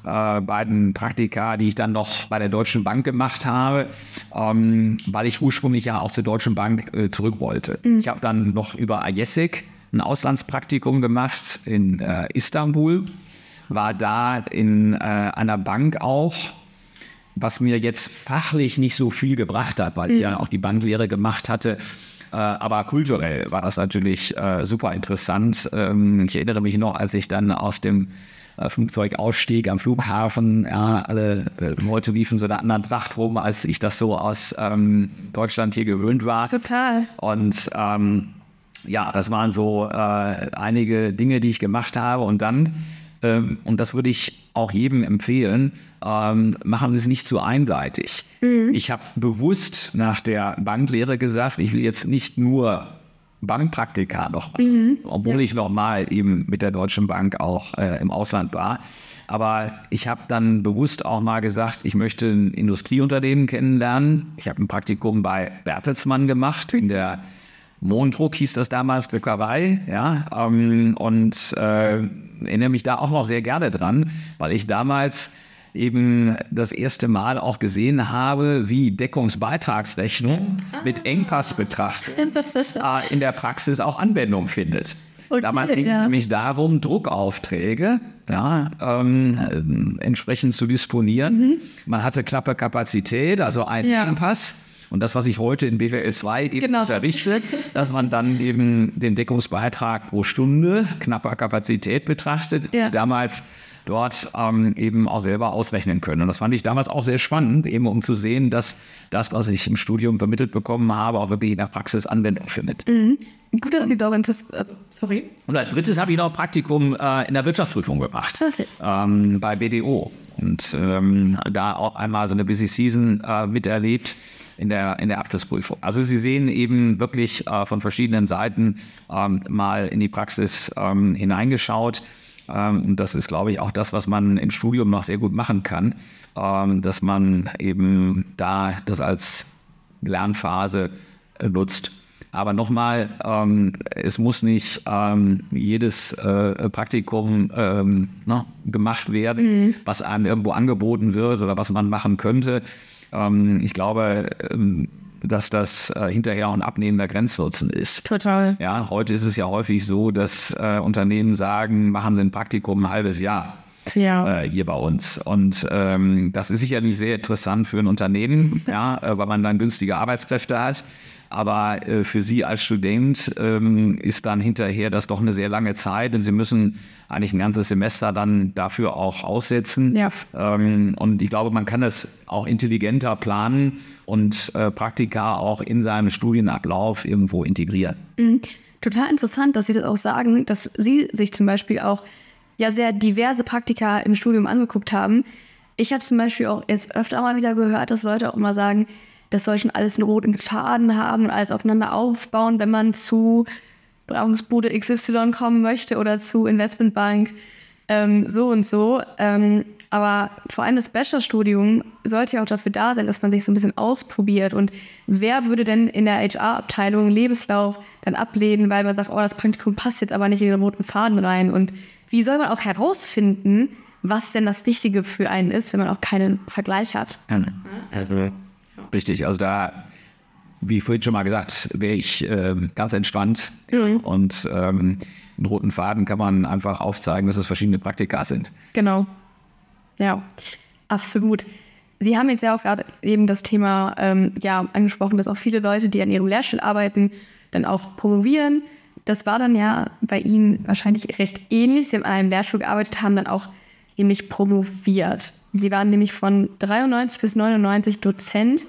äh, beiden Praktika, die ich dann noch bei der Deutschen Bank gemacht habe, ähm, weil ich ursprünglich ja auch zur Deutschen Bank äh, zurück wollte. Ich habe dann noch über IESIC ein Auslandspraktikum gemacht in äh, Istanbul, war da in äh, einer Bank auch, was mir jetzt fachlich nicht so viel gebracht hat, weil ich ja auch die Banklehre gemacht hatte. Äh, aber kulturell war das natürlich äh, super interessant. Ähm, ich erinnere mich noch, als ich dann aus dem äh, Flugzeug ausstieg am Flughafen, ja, alle Leute liefen so in einer anderen Tracht rum, als ich das so aus ähm, Deutschland hier gewöhnt war. Total. Und ähm, ja, das waren so äh, einige Dinge, die ich gemacht habe. Und dann, ähm, und das würde ich auch jedem empfehlen, ähm, machen Sie es nicht zu einseitig. Ich habe bewusst nach der Banklehre gesagt, ich will jetzt nicht nur Bankpraktika noch machen, obwohl ich noch mal eben mit der Deutschen Bank auch äh, im Ausland war. Aber ich habe dann bewusst auch mal gesagt, ich möchte ein Industrieunternehmen kennenlernen. Ich habe ein Praktikum bei Bertelsmann gemacht in der Mondruck hieß das damals, Druckerei, ja, ähm, und äh, erinnere mich da auch noch sehr gerne dran, weil ich damals eben das erste Mal auch gesehen habe, wie Deckungsbeitragsrechnung mit Engpassbetrachtung äh, in der Praxis auch Anwendung findet. Okay, Damals ging es ja. nämlich darum, Druckaufträge ja, ähm, äh, entsprechend zu disponieren. Man hatte knappe Kapazität, also einen Mhm. Ja. Engpass. Und das, was ich heute in BWL 2 eben Genau. unterrichte, dass man dann eben den Deckungsbeitrag pro Stunde knapper Kapazität betrachtet, Ja. damals dort ähm, eben auch selber ausrechnen können. Und das fand ich damals auch sehr spannend, eben um zu sehen, dass das, was ich im Studium vermittelt bekommen habe, auch wirklich in der Praxis Anwendung findet. Gut, dass Sie das, also, sorry. Und als drittes habe ich noch ein Praktikum äh, in der Wirtschaftsprüfung gemacht, Okay. ähm, bei BDO. Und ähm, da auch einmal so eine Busy Season äh, miterlebt in der, in der Abschlussprüfung. Also Sie sehen eben wirklich äh, von verschiedenen Seiten ähm, mal in die Praxis ähm, hineingeschaut. Ähm, und das ist, glaube ich, auch das, was man im Studium noch sehr gut machen kann, ähm, dass man eben da das als Lernphase nutzt. Aber nochmal, ähm, es muss nicht ähm, jedes äh, Praktikum ähm, ne, gemacht werden, was einem irgendwo angeboten wird oder was man machen könnte. Ähm, ich glaube, ähm, dass das äh, hinterher auch ein abnehmender Grenznutzen ist. Total. Ja, heute ist es ja häufig so, dass äh, Unternehmen sagen, machen Sie ein Praktikum ein halbes Jahr Ja. äh, hier bei uns. Und ähm, das ist sicherlich sehr interessant für ein Unternehmen, ja, äh, weil man dann günstige Arbeitskräfte hat. Aber äh, für Sie als Student ähm, ist dann hinterher das doch eine sehr lange Zeit, denn Sie müssen eigentlich ein ganzes Semester dann dafür auch aussetzen. Ja. Ähm, und ich glaube, man kann es auch intelligenter planen und äh, Praktika auch in seinem Studienablauf irgendwo integrieren. Total interessant, dass Sie das auch sagen, dass Sie sich zum Beispiel auch ja sehr diverse Praktika im Studium angeguckt haben. Ich habe zum Beispiel auch jetzt öfter mal wieder gehört, dass Leute auch immer sagen, das soll schon alles einen roten Faden haben und alles aufeinander aufbauen, wenn man zu Brauchungsbude XY kommen möchte oder zu Investmentbank ähm, so und so. Ähm, Aber vor allem das Bachelorstudium sollte ja auch dafür da sein, dass man sich so ein bisschen ausprobiert. Und wer würde denn in der HR-Abteilung Lebenslauf dann ablehnen, weil man sagt, oh, das Praktikum passt jetzt aber nicht in den roten Faden rein? Und wie soll man auch herausfinden, was denn das Richtige für einen ist, wenn man auch keinen Vergleich hat? Also, richtig. Also da wie vorhin schon mal gesagt, wäre ich äh, ganz entspannt. Mhm. Und ähm, einen roten Faden kann man einfach aufzeigen, dass es verschiedene Praktika sind. Genau. Ja, absolut. Sie haben jetzt ja auch gerade eben das Thema ähm, ja, angesprochen, dass auch viele Leute, die an ihrem Lehrstuhl arbeiten, dann auch promovieren. Das war dann ja bei Ihnen wahrscheinlich recht ähnlich. Sie haben an einem Lehrstuhl gearbeitet, haben dann auch nämlich promoviert. Sie waren nämlich von 93 bis 99 Dozent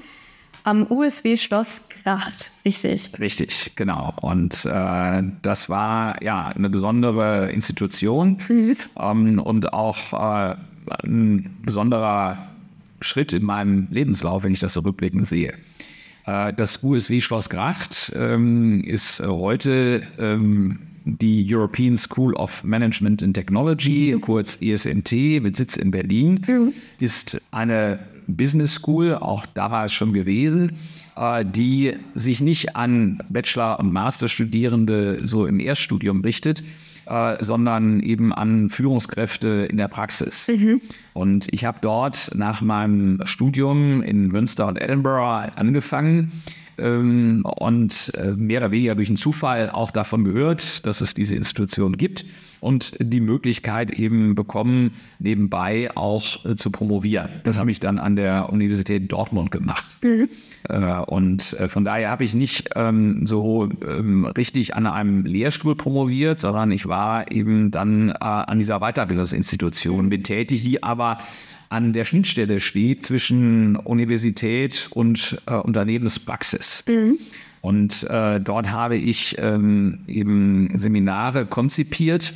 am USW Schloss Gracht, richtig? Richtig, genau. Und äh, das war ja eine besondere Institution mhm. ähm, und auch äh, ein besonderer Schritt in meinem Lebenslauf, wenn ich das so rückblickend sehe. Äh, das USW Schloss Gracht ähm, ist heute ähm, die European School of Management and Technology, mhm. kurz ESMT, mit Sitz in Berlin, mhm. ist eine Business School, auch damals schon gewesen, äh, die sich nicht an Bachelor- und Masterstudierende so im Erststudium richtet, äh, sondern eben an Führungskräfte in der Praxis. Mhm. Und ich habe dort nach meinem Studium in Münster und Edinburgh angefangen ähm, und äh, mehr oder weniger durch einen Zufall auch davon gehört, dass es diese Institution gibt und die Möglichkeit eben bekommen, nebenbei auch äh, zu promovieren. Das habe ich dann an der Universität Dortmund gemacht. Mhm. Äh, und äh, von daher habe ich nicht ähm, so ähm, richtig an einem Lehrstuhl promoviert, sondern ich war eben dann äh, an dieser Weiterbildungsinstitution betätigt, die aber an der Schnittstelle steht zwischen Universität und äh, Unternehmenspraxis. Mhm. Und äh, dort habe ich ähm, eben Seminare konzipiert,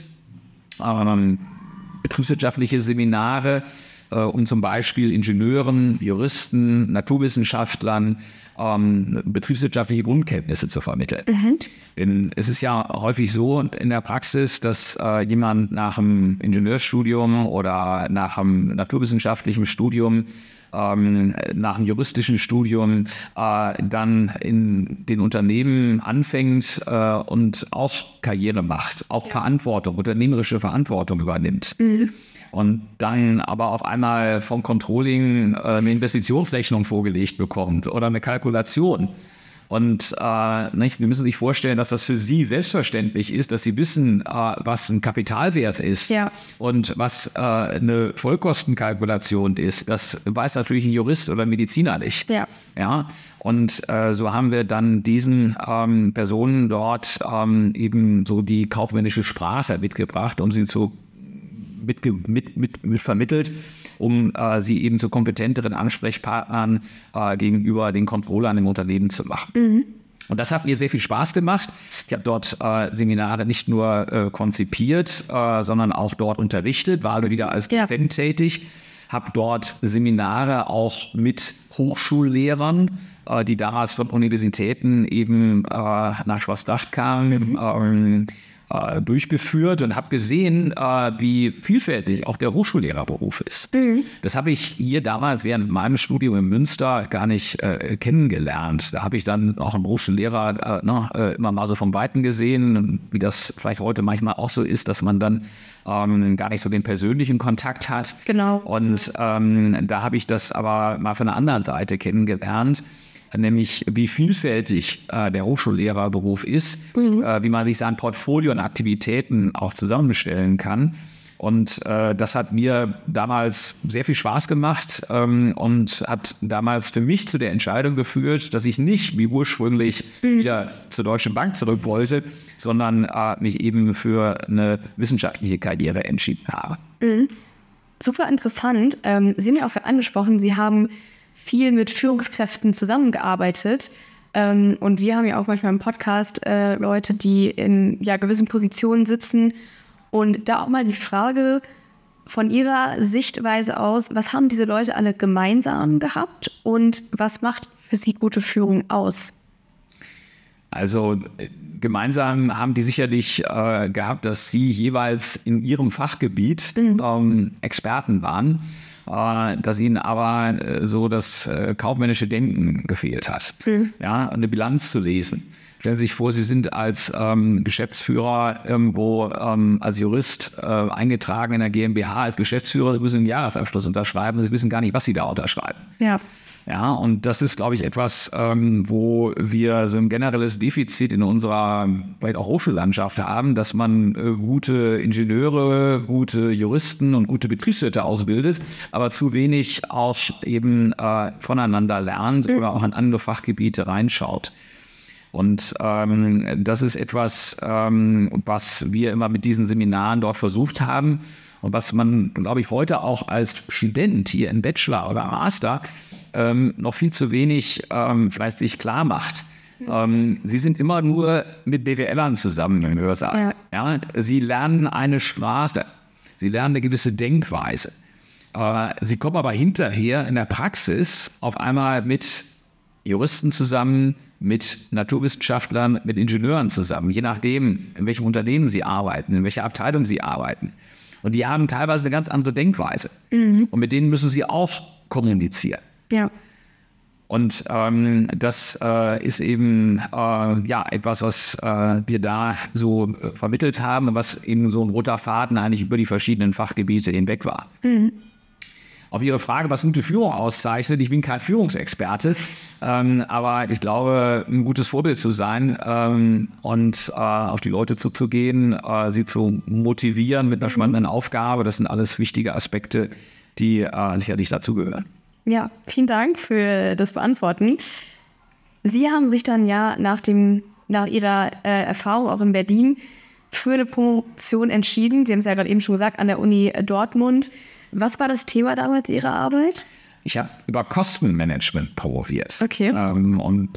ähm, betriebswirtschaftliche Seminare, äh, um zum Beispiel Ingenieuren, Juristen, Naturwissenschaftlern ähm, betriebswirtschaftliche Grundkenntnisse zu vermitteln. Mhm. Denn es ist ja häufig so in der Praxis, dass äh, jemand nach einem Ingenieurstudium oder nach einem naturwissenschaftlichen Studium ähm, nach einem juristischen Studium äh, dann in den Unternehmen anfängt äh, und auch Karriere macht, auch Verantwortung, unternehmerische Verantwortung übernimmt. Mhm und dann aber auf einmal vom Controlling äh, eine Investitionsrechnung vorgelegt bekommt oder eine Kalkulation. Und äh, nicht, wir müssen sich vorstellen, dass das für Sie selbstverständlich ist, dass Sie wissen, äh, was ein Kapitalwert ist ja. und was äh, eine Vollkostenkalkulation ist. Das weiß natürlich ein Jurist oder ein Mediziner nicht. Ja. ja? Und äh, so haben wir dann diesen ähm, Personen dort ähm, eben so die kaufmännische Sprache mitgebracht, um sie zu mit, mit, mit, mit vermittelt, um äh, sie eben zu kompetenteren Ansprechpartnern äh, gegenüber den Controllern im Unternehmen zu machen. Mhm. Und das hat mir sehr viel Spaß gemacht. Ich habe dort äh, Seminare nicht nur äh, konzipiert, äh, sondern auch dort unterrichtet, war wieder als Dozent ja. tätig, habe dort Seminare auch mit Hochschullehrern, äh, die damals von Universitäten eben nach Schlossdach kamen, mhm. ähm, äh, durchgeführt und habe gesehen, äh, wie vielfältig auch der Hochschullehrerberuf ist. Mhm. Das habe ich hier damals während meinem Studium in Münster gar nicht äh, kennengelernt. Da habe ich dann auch einen Hochschullehrer äh, ne, äh, immer mal so vom Weiten gesehen, wie das vielleicht heute manchmal auch so ist, dass man dann ähm, gar nicht so den persönlichen Kontakt hat. Genau. Und ähm, da habe ich das aber mal von der anderen Seite kennengelernt nämlich wie vielfältig äh, der Hochschullehrerberuf ist, mhm. äh, wie man sich sein Portfolio und Aktivitäten auch zusammenstellen kann. Und äh, das hat mir damals sehr viel Spaß gemacht ähm, und hat damals für mich zu der Entscheidung geführt, dass ich nicht wie ursprünglich mhm. wieder zur Deutschen Bank zurück wollte, sondern äh, mich eben für eine wissenschaftliche Karriere entschieden habe. Mhm. Super interessant. Ähm, Sie haben ja auch angesprochen, Sie haben viel mit Führungskräften zusammengearbeitet. Ähm, und wir haben ja auch manchmal im Podcast äh, Leute, die in ja, gewissen Positionen sitzen. Und da auch mal die Frage von Ihrer Sichtweise aus, was haben diese Leute alle gemeinsam gehabt und was macht für Sie gute Führung aus? Also äh, gemeinsam haben die sicherlich äh, gehabt, dass sie jeweils in ihrem Fachgebiet ähm, Experten waren, dass ihnen aber äh, so das äh, kaufmännische Denken gefehlt hat. Ja, eine Bilanz zu lesen. Stellen Sie sich vor, Sie sind als ähm, Geschäftsführer irgendwo ähm, als Jurist äh, eingetragen in der GmbH als Geschäftsführer. Sie müssen einen Jahresabschluss unterschreiben. Sie wissen gar nicht, was Sie da unterschreiben. Ja. Ja, und das ist, glaube ich, etwas, ähm, wo wir so ein generelles Defizit in unserer vielleicht auch Hochschullandschaft haben, dass man äh, gute Ingenieure, gute Juristen und gute Betriebswirte ausbildet, aber zu wenig auch eben äh, voneinander lernt oder auch in andere Fachgebiete reinschaut. Und ähm, das ist etwas, ähm, was wir immer mit diesen Seminaren dort versucht haben und was man, glaube ich, heute auch als Student hier im Bachelor oder Master ähm, noch viel zu wenig ähm, vielleicht sich klar macht. Ähm, sie sind immer nur mit BWLern zusammen im Hörsaal. Ja. sie lernen eine Sprache, sie lernen eine gewisse Denkweise. Äh, sie kommen aber hinterher in der Praxis auf einmal mit Juristen zusammen, mit Naturwissenschaftlern, mit Ingenieuren zusammen, je nachdem, in welchem Unternehmen sie arbeiten, in welcher Abteilung sie arbeiten. Und die haben teilweise eine ganz andere Denkweise. Und mit denen müssen sie auch kommunizieren. Ja. Und ähm, das äh, ist eben äh, ja etwas, was äh, wir da so äh, vermittelt haben, und was eben so ein roter Faden eigentlich über die verschiedenen Fachgebiete hinweg war. Auf Ihre Frage, was gute Führung auszeichnet, ich bin kein Führungsexperte, ähm, aber ich glaube, ein gutes Vorbild zu sein ähm, und äh, auf die Leute zuzugehen, äh, sie zu motivieren mit einer spannenden Aufgabe, das sind alles wichtige Aspekte, die sicherlich dazugehören. Ja, vielen Dank für das Beantworten. Sie haben sich dann ja nach, dem, nach Ihrer äh, Erfahrung auch in Berlin für eine Promotion entschieden. Sie haben es ja gerade eben schon gesagt, an der Uni Dortmund. Was war das Thema damals Ihrer Arbeit? Ich habe über Kostenmanagement promoviert. Okay. Ähm, und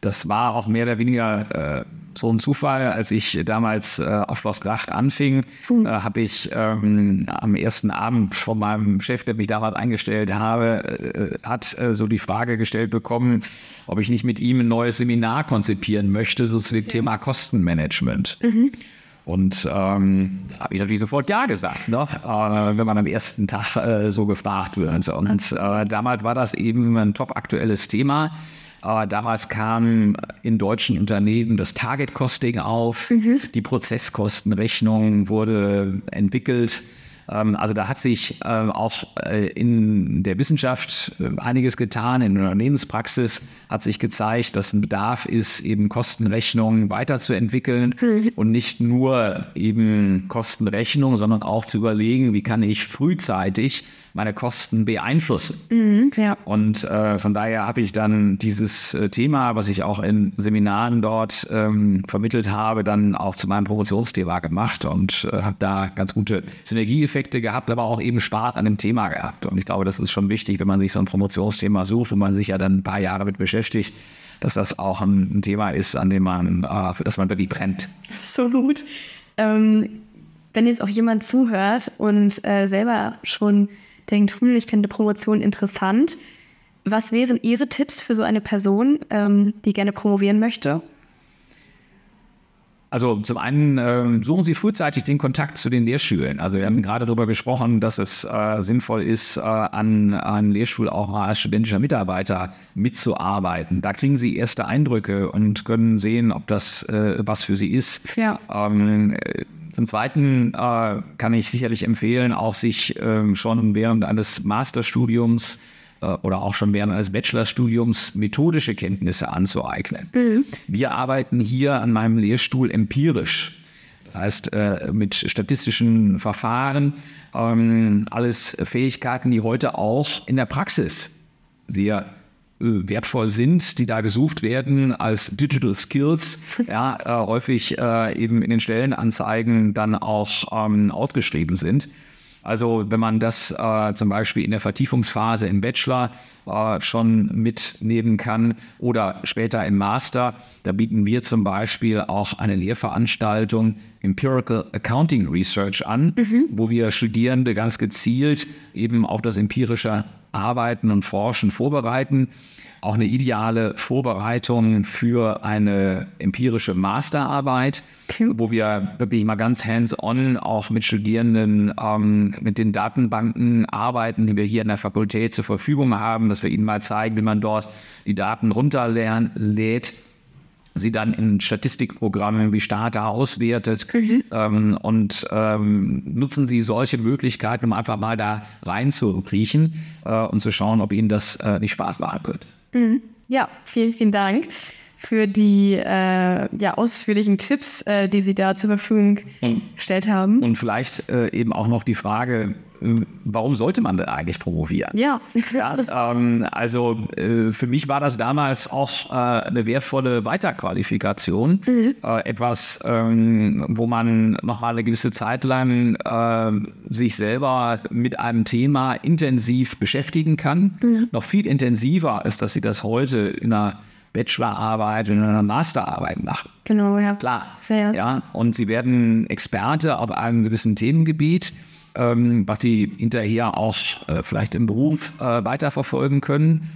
das war auch mehr oder weniger äh, so ein Zufall. Als ich damals äh, auf Schloss Gracht anfing, äh, habe ich ähm, am ersten Abend von meinem Chef, der mich damals eingestellt habe, äh, hat äh, so die Frage gestellt bekommen, ob ich nicht mit ihm ein neues Seminar konzipieren möchte, so zu dem Thema Kostenmanagement. Und ähm, habe ich natürlich sofort Ja gesagt, ne? äh, wenn man am ersten Tag äh, so gefragt wird. Und äh, damals war das eben ein top aktuelles Thema. Äh, damals kam in deutschen Unternehmen das Target Costing auf, die Prozesskostenrechnung wurde entwickelt. Ähm, Also da hat sich äh, auch äh, in der Wissenschaft äh, einiges getan. In der Unternehmenspraxis hat sich gezeigt, dass ein Bedarf ist, eben Kostenrechnungen weiterzuentwickeln und nicht nur eben Kostenrechnung, sondern auch zu überlegen, wie kann ich frühzeitig meine Kosten beeinflussen. Ja. Und äh, von daher habe ich dann dieses äh, Thema, was ich auch in Seminaren dort ähm, vermittelt habe, dann auch zu meinem Promotionsthema gemacht und äh, habe da ganz gute Synergieeffekte gehabt, aber auch eben Spaß an dem Thema gehabt. Und ich glaube, das ist schon wichtig, wenn man sich so ein Promotionsthema sucht und man sich ja dann ein paar Jahre mit beschäftigt, dass das auch ein, ein Thema ist, an dem man, äh, für das man wirklich brennt. Absolut. Ähm, wenn jetzt auch jemand zuhört und äh, selber schon denkt, hm, ich finde Promotion interessant, was wären Ihre Tipps für so eine Person, ähm, die gerne promovieren möchte? Also zum einen ähm, suchen Sie frühzeitig den Kontakt zu den Lehrstühlen. Also wir haben gerade darüber gesprochen, dass es äh, sinnvoll ist, äh, an an Lehrstuhl auch mal als studentischer Mitarbeiter mitzuarbeiten. Da kriegen Sie erste Eindrücke und können sehen, ob das äh, was für Sie ist. Ja. Ähm, äh, zum Zweiten äh, kann ich sicherlich empfehlen, auch sich ähm, schon während eines Masterstudiums äh, oder auch schon während eines Bachelorstudiums methodische Kenntnisse anzueignen. Wir arbeiten hier an meinem Lehrstuhl empirisch. Das heißt, äh, mit statistischen Verfahren, ähm, alles Fähigkeiten, die heute auch in der Praxis sehr äh, wertvoll sind, die da gesucht werden als Digital Skills, ja, äh, häufig äh, eben in den Stellenanzeigen dann auch ähm, ausgeschrieben sind. Also wenn man das äh, zum Beispiel in der Vertiefungsphase im Bachelor äh, schon mitnehmen kann oder später im Master, da bieten wir zum Beispiel auch eine Lehrveranstaltung Empirical Accounting Research an, wo wir Studierende ganz gezielt eben auf das empirische Arbeiten und Forschen vorbereiten. Auch eine ideale Vorbereitung für eine empirische Masterarbeit, wo wir wirklich mal ganz hands-on auch mit Studierenden ähm, mit den Datenbanken arbeiten, die wir hier in der Fakultät zur Verfügung haben, dass wir ihnen mal zeigen, wie man dort die Daten runterlädt sie dann in Statistikprogrammen wie Stata auswertet ähm, und ähm, nutzen sie solche Möglichkeiten, um einfach mal da rein zu riechen äh, und zu schauen, ob ihnen das äh, nicht Spaß machen könnte. Ja, vielen, vielen Dank für die äh, ja, ausführlichen Tipps, äh, die Sie da zur Verfügung gestellt haben. Und vielleicht äh, eben auch noch die Frage, warum sollte man denn eigentlich promovieren? Ja. Ja, ähm, also äh, für mich war das damals auch äh, eine wertvolle Weiterqualifikation. Äh, etwas, ähm, wo man nochmal eine gewisse Zeit lang äh, sich selber mit einem Thema intensiv beschäftigen kann. Noch viel intensiver ist, dass sie das heute in einer Bachelorarbeit und in einer Masterarbeit machen. Genau, ja. Klar. Ja. Ja, und sie werden Experte auf einem gewissen Themengebiet, ähm, was sie hinterher auch äh, vielleicht im Beruf äh, weiterverfolgen können.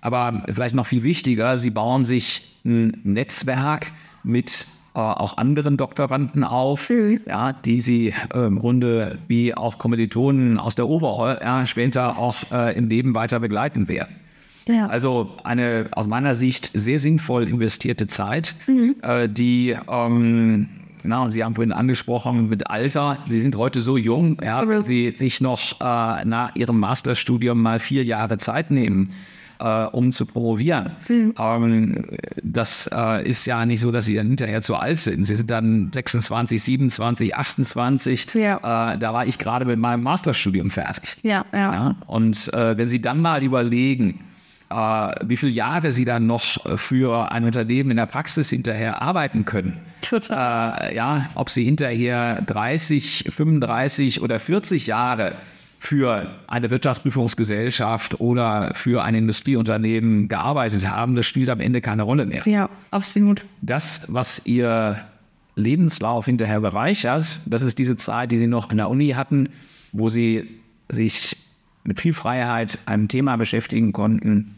Aber vielleicht noch viel wichtiger, sie bauen sich ein Netzwerk mit äh, auch anderen Doktoranden auf, ja, die sie äh, im Grunde wie auch Kommilitonen aus der Overall ja, später auch äh, im Leben weiter begleiten werden. Ja. Also eine aus meiner Sicht sehr sinnvoll investierte Zeit, äh, die, ähm, na, und Sie haben vorhin angesprochen mit Alter, Sie sind heute so jung, ja, wenn Sie sich noch äh, nach Ihrem Masterstudium mal vier Jahre Zeit nehmen. Äh, um zu promovieren. Ähm, das äh, ist ja nicht so, dass sie dann hinterher zu alt sind. Sie sind dann 26, 27, 28. Ja. Äh, da war ich gerade mit meinem Masterstudium fertig. Ja, ja. Ja? Und äh, wenn Sie dann mal überlegen, wie viele Jahre Sie dann noch äh, für ein Unternehmen in der Praxis hinterher arbeiten können, Total. äh, ja, ob Sie hinterher 30, 35 oder 40 Jahre für eine Wirtschaftsprüfungsgesellschaft oder für ein Industrieunternehmen gearbeitet haben, das spielt am Ende keine Rolle mehr Ja, absolut. das, was ihr Lebenslauf hinterher bereichert, das ist diese Zeit, die sie noch in der Uni hatten, wo sie sich mit viel Freiheit einem Thema beschäftigen konnten.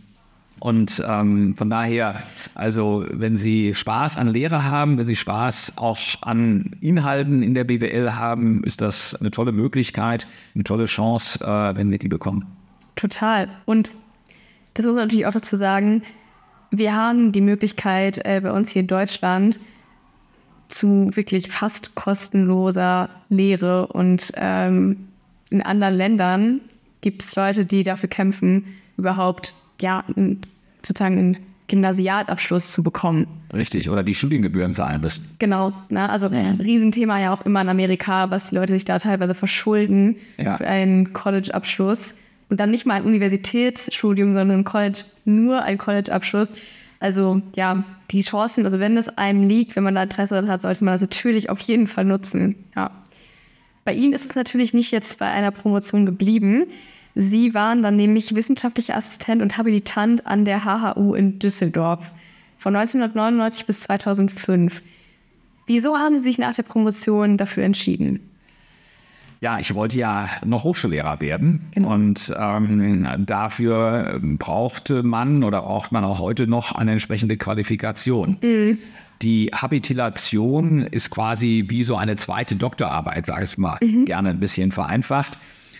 Und ähm, von daher, also wenn Sie Spaß an Lehre haben, wenn Sie Spaß auch an Inhalten in der BWL haben, ist das eine tolle Möglichkeit, eine tolle Chance, äh, wenn Sie die bekommen. Total. Und das muss man natürlich auch dazu sagen, wir haben die Möglichkeit äh, bei uns hier in Deutschland zu wirklich fast kostenloser Lehre und ähm, in anderen Ländern gibt es Leute, die dafür kämpfen, überhaupt ja einen, sozusagen einen Gymnasialabschluss zu bekommen. Richtig, oder die Studiengebühren zahlen müssen. Genau, ne? also ein Riesenthema ja auch immer in Amerika, was die Leute sich da teilweise verschulden Ja. für einen College-Abschluss. Und dann nicht mal ein Universitätsstudium, sondern ein College, nur ein College-Abschluss. Also ja, die Chancen, also wenn es einem liegt, wenn man da Interesse hat, sollte man das natürlich auf jeden Fall nutzen. Ja. Bei Ihnen ist es natürlich nicht jetzt bei einer Promotion geblieben. Sie waren dann nämlich wissenschaftlicher Assistent und Habilitant an der HHU in Düsseldorf von 1999 bis 2005. Wieso haben Sie sich nach der Promotion dafür entschieden? Ja, ich wollte ja noch Hochschullehrer werden und ähm, dafür brauchte man oder braucht man auch heute noch eine entsprechende Qualifikation. Die Habilitation ist quasi wie so eine zweite Doktorarbeit, sage ich mal, gerne ein bisschen vereinfacht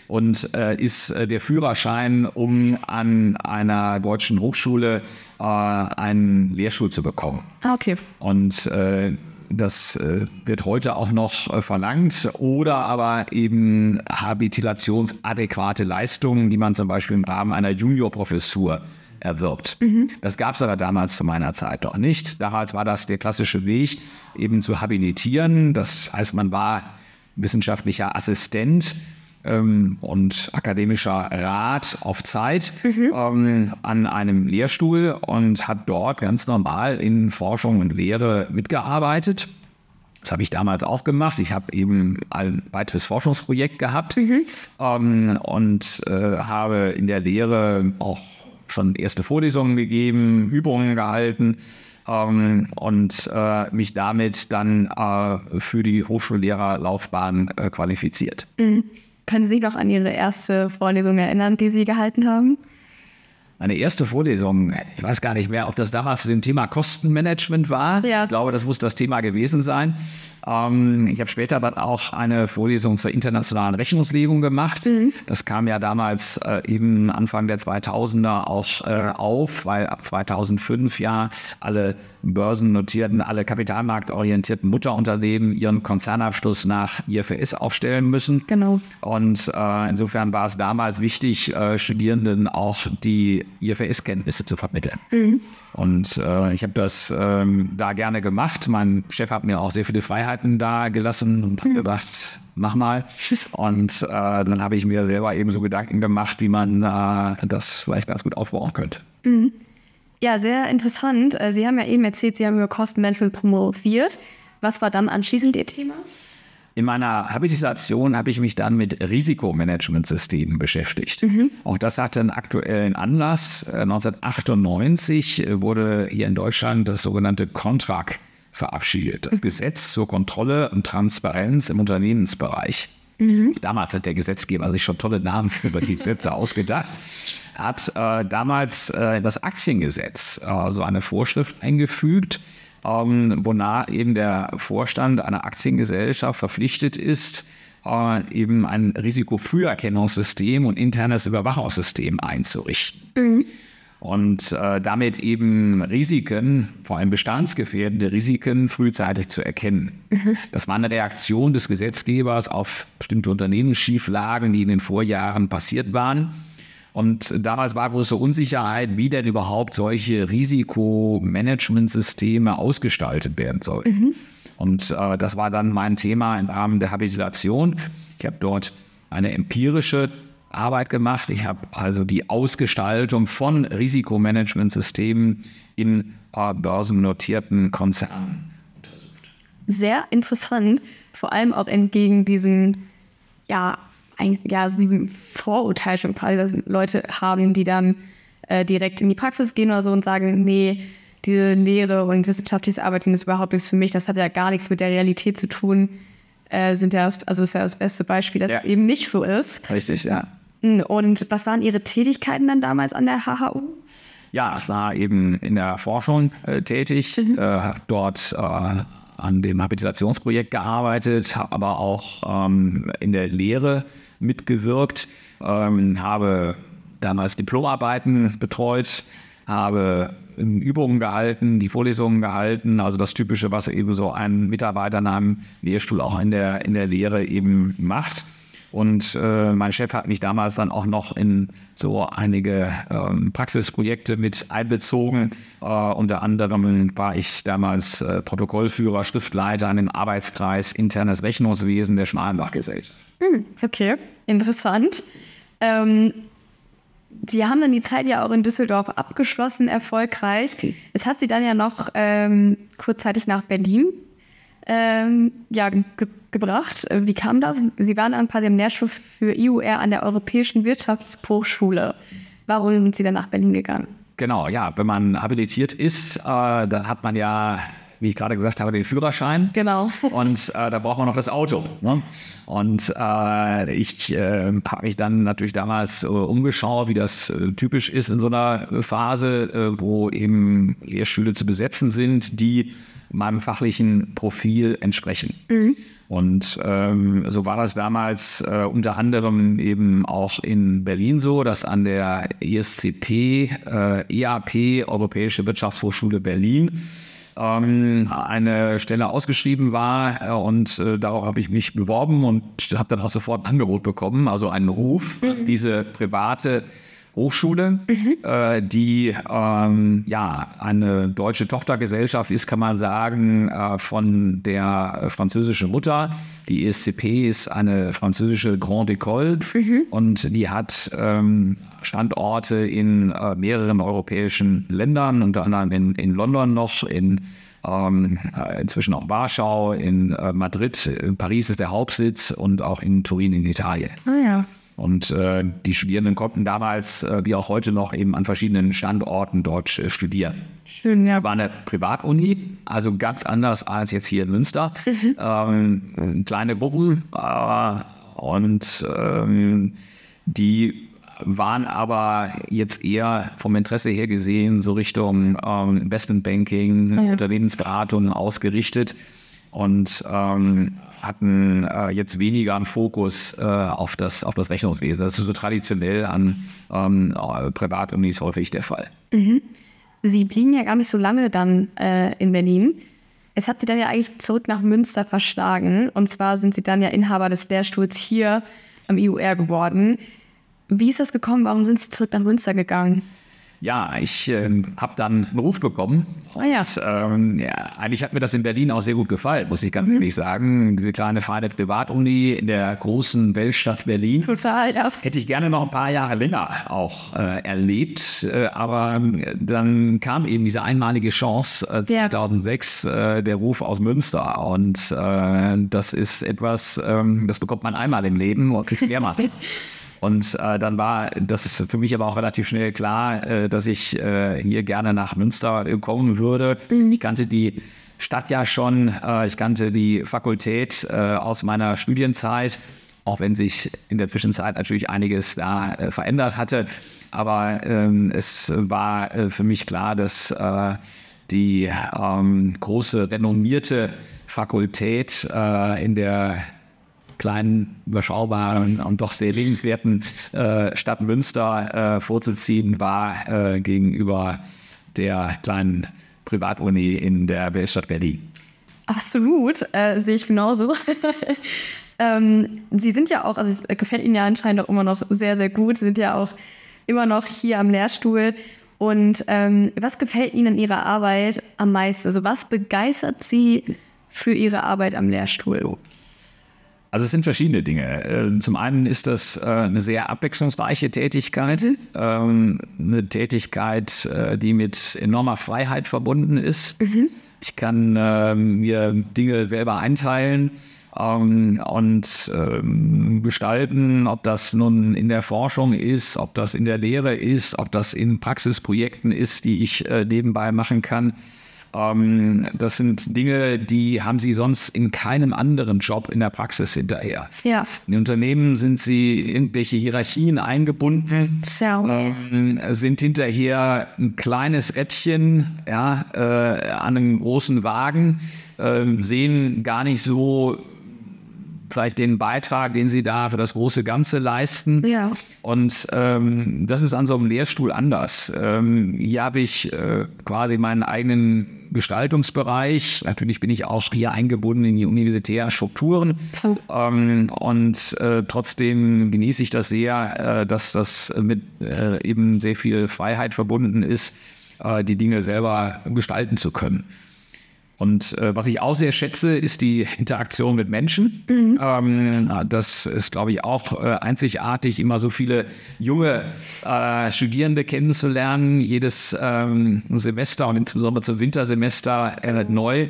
und äh, ist äh, der Führerschein, um an einer deutschen Hochschule äh, einen Lehrstuhl zu bekommen. Ah, okay. Und äh, das äh, wird heute auch noch äh, verlangt oder aber eben habilitationsadäquate Leistungen, die man zum Beispiel im Rahmen einer Juniorprofessur erwirbt. Das gab es aber damals zu meiner Zeit noch nicht. Damals war das der klassische Weg, eben zu habilitieren. Das heißt, man war wissenschaftlicher Assistent ähm, und akademischer Rat auf Zeit ähm, an einem Lehrstuhl und hat dort ganz normal in Forschung und Lehre mitgearbeitet. Das habe ich damals auch gemacht. Ich habe eben ein weiteres Forschungsprojekt gehabt ähm, und äh, habe in der Lehre auch schon erste Vorlesungen gegeben, Übungen gehalten. ähm, und äh, mich damit dann äh, für die Hochschullehrerlaufbahn äh, qualifiziert. Mhm. Können Sie sich noch an Ihre erste Vorlesung erinnern, die Sie gehalten haben? Meine erste Vorlesung, ich weiß gar nicht mehr, ob das damals zu dem Thema Kostenmanagement war. Ja. Ich glaube, das muss das Thema gewesen sein. Ähm, ich habe später dann auch eine Vorlesung zur internationalen Rechnungslegung gemacht. Mhm. Das kam ja damals äh, eben Anfang der 2000er auch äh, auf, weil ab 2005 ja alle börsennotierten, alle kapitalmarktorientierten Mutterunternehmen ihren Konzernabschluss nach IFRS aufstellen müssen. Genau. Und äh, insofern war es damals wichtig, äh, Studierenden auch die IFRS-Kenntnisse zu vermitteln. Und äh, ich habe das ähm, da gerne gemacht. Mein Chef hat mir auch sehr viele Freiheiten da gelassen und hat gesagt, mach mal. Und äh, dann habe ich mir selber eben so Gedanken gemacht, wie man äh, das vielleicht ganz gut aufbauen könnte. Ja, sehr interessant. Äh, Sie haben ja eben erzählt, Sie haben über Kostenmanagement promoviert. Was war dann anschließend Ihr Thema? In meiner Habilitation habe ich mich dann mit Risikomanagementsystemen beschäftigt. Auch das hatte einen aktuellen Anlass. Äh, 1998 wurde hier in Deutschland das sogenannte Contract verabschiedet. Das Gesetz zur Kontrolle und Transparenz im Unternehmensbereich. Damals hat der Gesetzgeber sich schon tolle Namen über die Gesetze ausgedacht. Er hat äh, damals äh, das Aktiengesetz äh, so eine Vorschrift eingefügt, ähm, wonach eben der Vorstand einer Aktiengesellschaft verpflichtet ist, äh, eben ein Risikofrüherkennungssystem und internes Überwachungssystem einzurichten. Und äh, damit eben Risiken, vor allem bestandsgefährdende Risiken, frühzeitig zu erkennen. Das war eine Reaktion des Gesetzgebers auf bestimmte Unternehmensschieflagen, die in den Vorjahren passiert waren. Und damals war große Unsicherheit, wie denn überhaupt solche Risikomanagementsysteme ausgestaltet werden sollten. Und äh, das war dann mein Thema im Rahmen der Habilitation. Ich habe dort eine empirische Arbeit gemacht. Ich habe also die Ausgestaltung von Risikomanagementsystemen in äh, börsennotierten Konzernen untersucht. Sehr interessant, vor allem auch entgegen diesem, ja, ein, ja, also diesem Vorurteil schon quasi, dass Leute haben, die dann äh, direkt in die Praxis gehen oder so und sagen, nee, diese Lehre und wissenschaftliches Arbeiten ist überhaupt nichts für mich, das hat ja gar nichts mit der Realität zu tun. Äh, sind ja, also ist ja das beste Beispiel, dass Ja. es eben nicht so ist. Richtig, ja. Und was waren Ihre Tätigkeiten dann damals an der HHU? Ja, ich war eben in der Forschung äh, tätig, äh, habe dort äh, an dem Habilitationsprojekt gearbeitet, aber auch ähm, in der Lehre mitgewirkt, ähm, habe damals Diplomarbeiten betreut, habe Übungen gehalten, die Vorlesungen gehalten, also das Typische, was eben so ein Mitarbeiter in einem Lehrstuhl auch in der, in der Lehre eben macht. Und äh, mein Chef hat mich damals dann auch noch in so einige ähm, Praxisprojekte mit einbezogen. Äh, unter anderem war ich damals äh, Protokollführer, Schriftleiter an dem Arbeitskreis Internes Rechnungswesen der Schmalenbach-Gesellschaft. Okay, interessant. Ähm, Sie haben dann die Zeit ja auch in Düsseldorf abgeschlossen, erfolgreich. Es hat Sie dann ja noch ähm, kurzzeitig nach Berlin ähm, ja, ge gebracht. Äh, Wie kam das? Sie waren dann quasi im Lehrstuhl für IUR an der Europäischen Wirtschaftshochschule. Warum sind Sie dann nach Berlin gegangen? Genau, ja, wenn man habilitiert ist, äh, dann hat man ja, wie ich gerade gesagt habe, den Führerschein. Genau. Und äh, da braucht man noch das Auto. Ne? Und äh, ich äh, habe mich dann natürlich damals äh, umgeschaut, wie das äh, typisch ist in so einer Phase, wo eben Lehrstühle zu besetzen sind, die meinem fachlichen Profil entsprechen. Und ähm, so war das damals äh, unter anderem eben auch in Berlin so, dass an der ESCP, äh, EAP, Europäische Wirtschaftshochschule Berlin, ähm, eine Stelle ausgeschrieben war äh, und äh, darauf habe ich mich beworben und habe dann auch sofort ein Angebot bekommen, also einen Ruf, diese private Hochschule, äh, die ähm, ja eine deutsche Tochtergesellschaft ist, kann man sagen, äh, von der französischen Mutter. Die ESCP ist eine französische Grande École und die hat ähm, Standorte in äh, mehreren europäischen Ländern, unter anderem in, in London noch, in ähm, äh, inzwischen auch Warschau, in äh, Madrid, in Paris ist der Hauptsitz und auch in Turin in Italien. Ah ja. Und äh, die Studierenden konnten damals, äh, wie auch heute noch, eben an verschiedenen Standorten dort äh, studieren. Schön, ja. Es war eine Privatuni, also ganz anders als jetzt hier in Münster. Ähm, kleine Gruppen äh, und ähm, die waren aber jetzt eher vom Interesse her gesehen so Richtung ähm, Investmentbanking, Ja. Unternehmensberatung ausgerichtet und ähm, hatten äh, jetzt weniger einen Fokus äh, auf, das, auf das Rechnungswesen. Das ist so traditionell an ähm, äh, Privatunis häufig der Fall. Sie blieben ja gar nicht so lange dann äh, in Berlin. Es hat Sie dann ja eigentlich zurück nach Münster verschlagen. Und zwar sind Sie dann ja Inhaber des Lehrstuhls hier am IUR geworden. Wie ist das gekommen? Warum sind Sie zurück nach Münster gegangen? Ja, ich äh, habe dann einen Ruf bekommen. Ah ja. Und, ähm, ja, eigentlich hat mir das in Berlin auch sehr gut gefallen, muss ich ganz ehrlich sagen. Diese kleine feine Privatuni in der großen Weltstadt Berlin. Total, ja. Hätte ich gerne noch ein paar Jahre länger auch äh, erlebt, äh, aber äh, dann kam eben diese einmalige Chance äh, Ja. 2006, äh, der Ruf aus Münster und äh, das ist etwas, ähm, das bekommt man einmal im Leben und kriegt mehrmals. Und äh, dann war das ist für mich aber auch relativ schnell klar, äh, dass ich äh, hier gerne nach Münster äh, kommen würde. Ich kannte die Stadt ja schon, äh, ich kannte die Fakultät äh, aus meiner Studienzeit, auch wenn sich in der Zwischenzeit natürlich einiges da verändert hatte. Aber ähm, es war für mich klar, dass die ähm, große renommierte Fakultät in der kleinen, überschaubaren und doch sehr lebenswerten äh, Stadt Münster äh, vorzuziehen war äh, gegenüber der kleinen Privatuni in der Weltstadt Berlin. Absolut, äh, sehe ich genauso. ähm, Sie sind ja auch, also es gefällt Ihnen ja anscheinend auch immer noch sehr, sehr gut. Sie sind ja auch immer noch hier am Lehrstuhl. Und ähm, was gefällt Ihnen an Ihrer Arbeit am meisten? Also was begeistert Sie für Ihre Arbeit am Lehrstuhl? Also es sind verschiedene Dinge. Äh, Zum einen ist das äh, eine sehr abwechslungsreiche Tätigkeit, ähm, eine Tätigkeit, äh, die mit enormer Freiheit verbunden ist. Ich kann ähm, mir Dinge selber einteilen ähm, und ähm, gestalten, ob das nun in der Forschung ist, ob das in der Lehre ist, ob das in Praxisprojekten ist, die ich äh, nebenbei machen kann. Ähm, das sind Dinge, die haben Sie sonst in keinem anderen Job in der Praxis hinterher. Ja. In Unternehmen sind Sie in irgendwelche Hierarchien eingebunden, Ja. ähm, sind hinterher ein kleines Rädchen ja, äh, an einem großen Wagen, ähm, sehen gar nicht so vielleicht den Beitrag, den sie da für das große Ganze leisten. Ja. Und ähm, das ist an so einem Lehrstuhl anders. Ähm, hier habe ich äh, quasi meinen eigenen Gestaltungsbereich. Natürlich bin ich auch hier eingebunden in die universitären Strukturen. Ähm, und äh, trotzdem genieße ich das sehr, äh, dass das mit äh, eben sehr viel Freiheit verbunden ist, äh, die Dinge selber gestalten zu können. Und äh, was ich auch sehr schätze, ist die Interaktion mit Menschen. Ähm, das ist, glaube ich, auch äh, einzigartig, immer so viele junge äh, Studierende kennenzulernen, jedes ähm, Semester und insbesondere zum Wintersemester neu.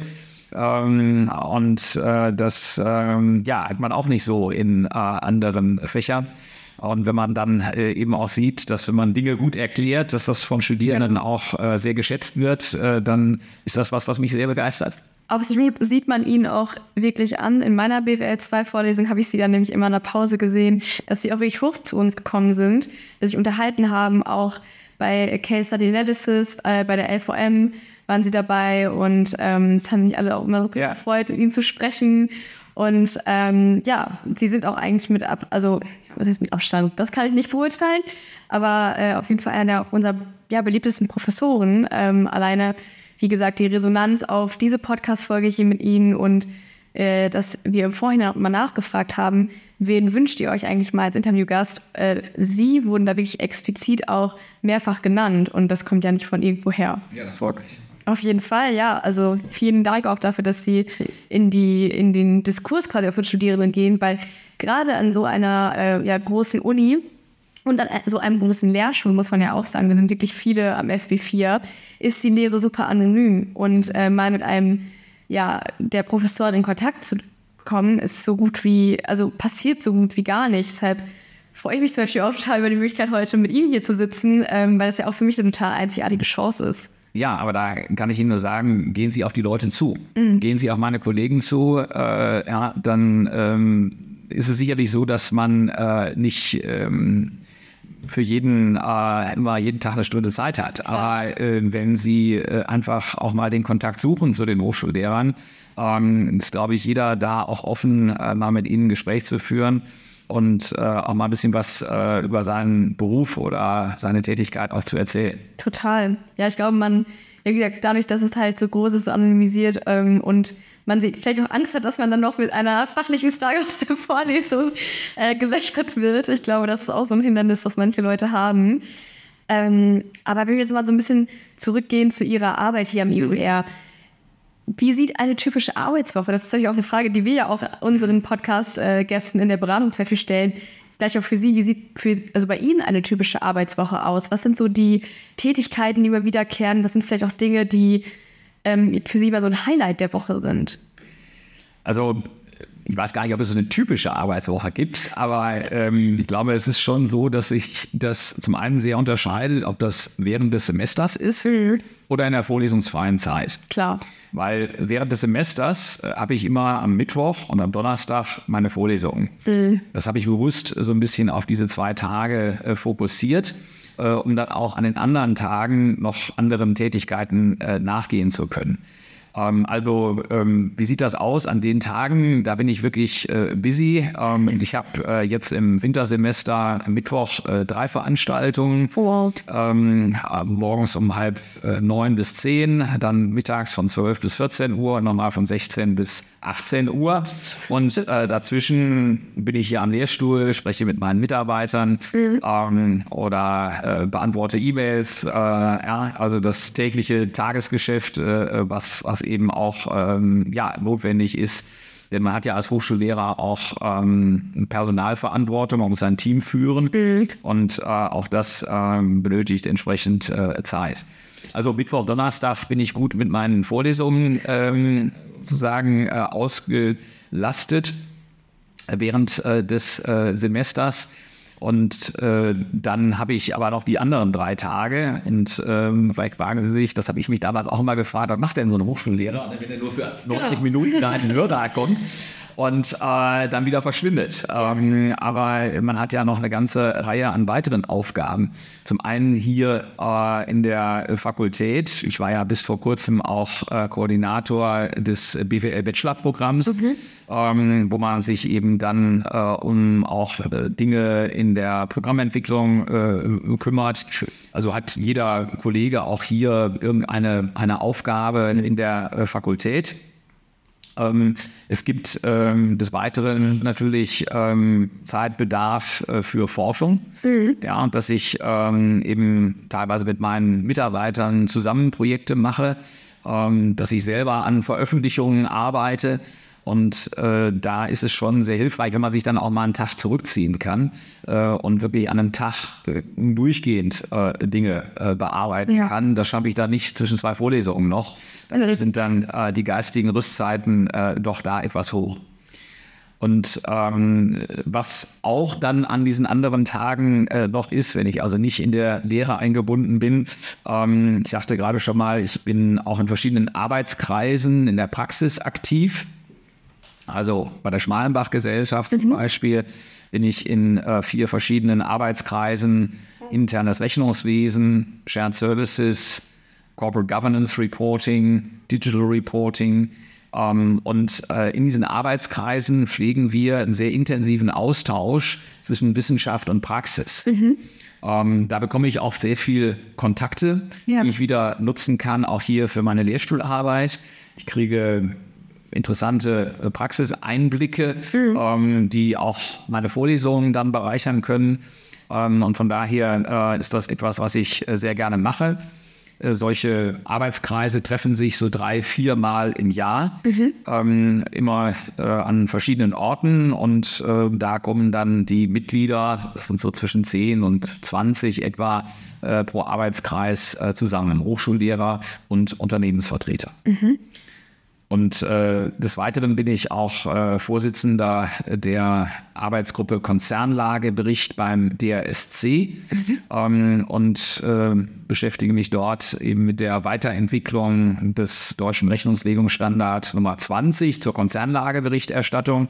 Ähm, und äh, das ähm, ja, hat man auch nicht so in äh, anderen Fächern. Und wenn man dann äh, eben auch sieht, dass wenn man Dinge gut erklärt, dass das von Studierenden auch äh, sehr geschätzt wird, äh, dann ist das was, was mich sehr begeistert. Absolut sieht man ihn auch wirklich an. In meiner BWL 2 Vorlesung habe ich sie dann nämlich immer in der Pause gesehen, dass sie auch wirklich hoch zu uns gekommen sind, dass sich unterhalten haben, auch bei Case Study Analysis, äh, bei der LVM waren sie dabei und ähm, es haben sich alle auch immer so Ja. gefreut, mit ihnen zu sprechen. Und ähm, ja, sie sind auch eigentlich mit ab, also was heißt mit Abstand? Das kann ich nicht beurteilen, aber äh, auf jeden Fall einer unserer ja, beliebtesten Professoren. Ähm, alleine, wie gesagt, die Resonanz auf diese Podcast-Folge hier mit Ihnen und äh, dass wir im Vorhinein auch mal nachgefragt haben, wen wünscht ihr euch eigentlich mal als Interviewgast? Äh, Sie wurden da wirklich explizit auch mehrfach genannt und das kommt ja nicht von irgendwo her. Ja, das freut mich. Auf jeden Fall, ja. Also vielen Dank auch dafür, dass Sie in, die, in den Diskurs quasi auch mit Studierenden gehen, weil gerade an so einer äh, ja, großen Uni und an so einem großen Lehrstuhl, muss man ja auch sagen, da sind wirklich viele am FB4, ist die Lehre super anonym. Und äh, mal mit einem, ja, der Professor in Kontakt zu kommen, ist so gut wie, also passiert so gut wie gar nicht. Deshalb freue ich mich zum Beispiel auch total über die Möglichkeit, heute mit Ihnen hier zu sitzen, ähm, weil es ja auch für mich eine total einzigartige Chance ist. Ja, aber da kann ich Ihnen nur sagen, gehen Sie auf die Leute zu. Mhm. Gehen Sie auf meine Kollegen zu, äh, ja, dann ähm, ist es sicherlich so, dass man äh, nicht ähm, für jeden äh, immer jeden Tag eine Stunde Zeit hat. Aber äh, wenn Sie äh, einfach auch mal den Kontakt suchen zu den Hochschullehrern, ähm, ist, glaube ich, jeder da auch offen, äh, mal mit ihnen ein Gespräch zu führen und äh, auch mal ein bisschen was äh, über seinen Beruf oder seine Tätigkeit auch zu erzählen. Total. Ja, ich glaube, man, wie gesagt, dadurch, dass es halt so groß ist, anonymisiert ähm, und man vielleicht auch Angst hat, dass man dann noch mit einer fachlichen Frage aus der Vorlesung äh, gelöchert wird. Ich glaube, das ist auch so ein Hindernis, was manche Leute haben. Ähm, aber wenn wir jetzt mal so ein bisschen zurückgehen zu Ihrer Arbeit hier am IUR, wie sieht eine typische Arbeitswoche? Das ist natürlich auch eine Frage, die wir ja auch unseren Podcast-Gästen in der Beratung zum Beispiel stellen. Ist gleich auch für Sie, wie sieht für, also bei Ihnen eine typische Arbeitswoche aus? Was sind so die Tätigkeiten, die immer wiederkehren? Was sind vielleicht auch Dinge, die ähm, für Sie mal so ein Highlight der Woche sind? Also ich weiß gar nicht, ob es so eine typische Arbeitswoche gibt, aber ähm, ich glaube, es ist schon so, dass sich das zum einen sehr unterscheidet, ob das während des Semesters ist mhm. oder in der vorlesungsfreien Zeit. Klar. Weil während des Semesters äh, habe ich immer am Mittwoch und am Donnerstag meine Vorlesungen. Mhm. Das habe ich bewusst so ein bisschen auf diese zwei Tage äh, fokussiert, äh, um dann auch an den anderen Tagen noch anderen Tätigkeiten äh, nachgehen zu können. Ähm, also, ähm, wie sieht das aus an den Tagen? Da bin ich wirklich äh, busy. Ähm, ich habe äh, jetzt im Wintersemester Mittwoch äh, drei Veranstaltungen. Morgens um halb neun bis zehn, dann mittags von zwölf bis 14 Uhr, nochmal von 16 bis 18 Uhr. Und dazwischen bin ich hier am Lehrstuhl, spreche mit meinen Mitarbeitern mhm. oder beantworte E-Mails. also das tägliche Tagesgeschäft, was, was eben auch ähm, ja, notwendig ist. Denn man hat ja als Hochschullehrer auch ähm, Personalverantwortung, man muss sein Team führen mhm. und äh, auch das ähm, benötigt entsprechend äh, Zeit. Also Mittwoch, Donnerstag bin ich gut mit meinen Vorlesungen ähm, sozusagen äh, ausgelastet während äh, des äh, Semesters. Und äh, dann habe ich aber noch die anderen drei Tage. Und ähm, vielleicht fragen Sie sich, das habe ich mich damals auch immer gefragt, was macht denn so ein Hochschullehrer, wenn er nur für 90 genau. Minuten da in den Hörsaal kommt? und äh, dann wieder verschwindet. Ähm, aber man hat ja noch eine ganze Reihe an weiteren Aufgaben. Zum einen hier äh, in der Fakultät. Ich war ja bis vor kurzem auch äh, Koordinator des BWL-Bachelor-Programms, okay. ähm, wo man sich eben dann äh, um auch äh, Dinge in der Programmentwicklung äh, kümmert. Also hat jeder Kollege auch hier irgendeine eine Aufgabe in der Fakultät. Ähm, es gibt ähm, des Weiteren natürlich ähm, Zeitbedarf äh, für Forschung. Mhm. Ja, und dass ich eben teilweise mit meinen Mitarbeitern zusammen Projekte mache, dass ich selber an Veröffentlichungen arbeite. Und äh, da ist es schon sehr hilfreich, wenn man sich dann auch mal einen Tag zurückziehen kann äh, und wirklich an einem Tag äh, durchgehend äh, Dinge äh, bearbeiten ja. kann. Das schaffe ich da nicht zwischen zwei Vorlesungen noch. Da sind dann äh, die geistigen Rüstzeiten doch da etwas hoch. Und ähm, was auch dann an diesen anderen Tagen äh, noch ist, wenn ich also nicht in der Lehre eingebunden bin, ähm, ich sagte gerade schon mal, ich bin auch in verschiedenen Arbeitskreisen in der Praxis aktiv. Also bei der Schmalenbach-Gesellschaft mhm. zum Beispiel bin ich in äh, vier verschiedenen Arbeitskreisen, internes Rechnungswesen, Shared Services, Corporate Governance Reporting, Digital Reporting. Ähm, und äh, in diesen Arbeitskreisen pflegen wir einen sehr intensiven Austausch zwischen Wissenschaft und Praxis. Mhm. Ähm, da bekomme ich auch sehr viele Kontakte, ja. die ich wieder nutzen kann, auch hier für meine Lehrstuhlarbeit. Ich kriege interessante äh, Praxiseinblicke, mhm. ähm, die auch meine Vorlesungen dann bereichern können. Ähm, und von daher äh, ist das etwas, was ich äh, sehr gerne mache. Äh, solche Arbeitskreise treffen sich so drei, vier Mal im Jahr, mhm. ähm, immer äh, an verschiedenen Orten und da kommen dann die Mitglieder, das sind so zwischen 10 und 20 etwa pro Arbeitskreis zusammen, Hochschullehrer und Unternehmensvertreter. Mhm. Und äh, des Weiteren bin ich auch äh, Vorsitzender der Arbeitsgruppe Konzernlagebericht beim DRSC mhm. ähm, und äh, beschäftige mich dort eben mit der Weiterentwicklung des deutschen Rechnungslegungsstandard Nummer 20 zur Konzernlageberichterstattung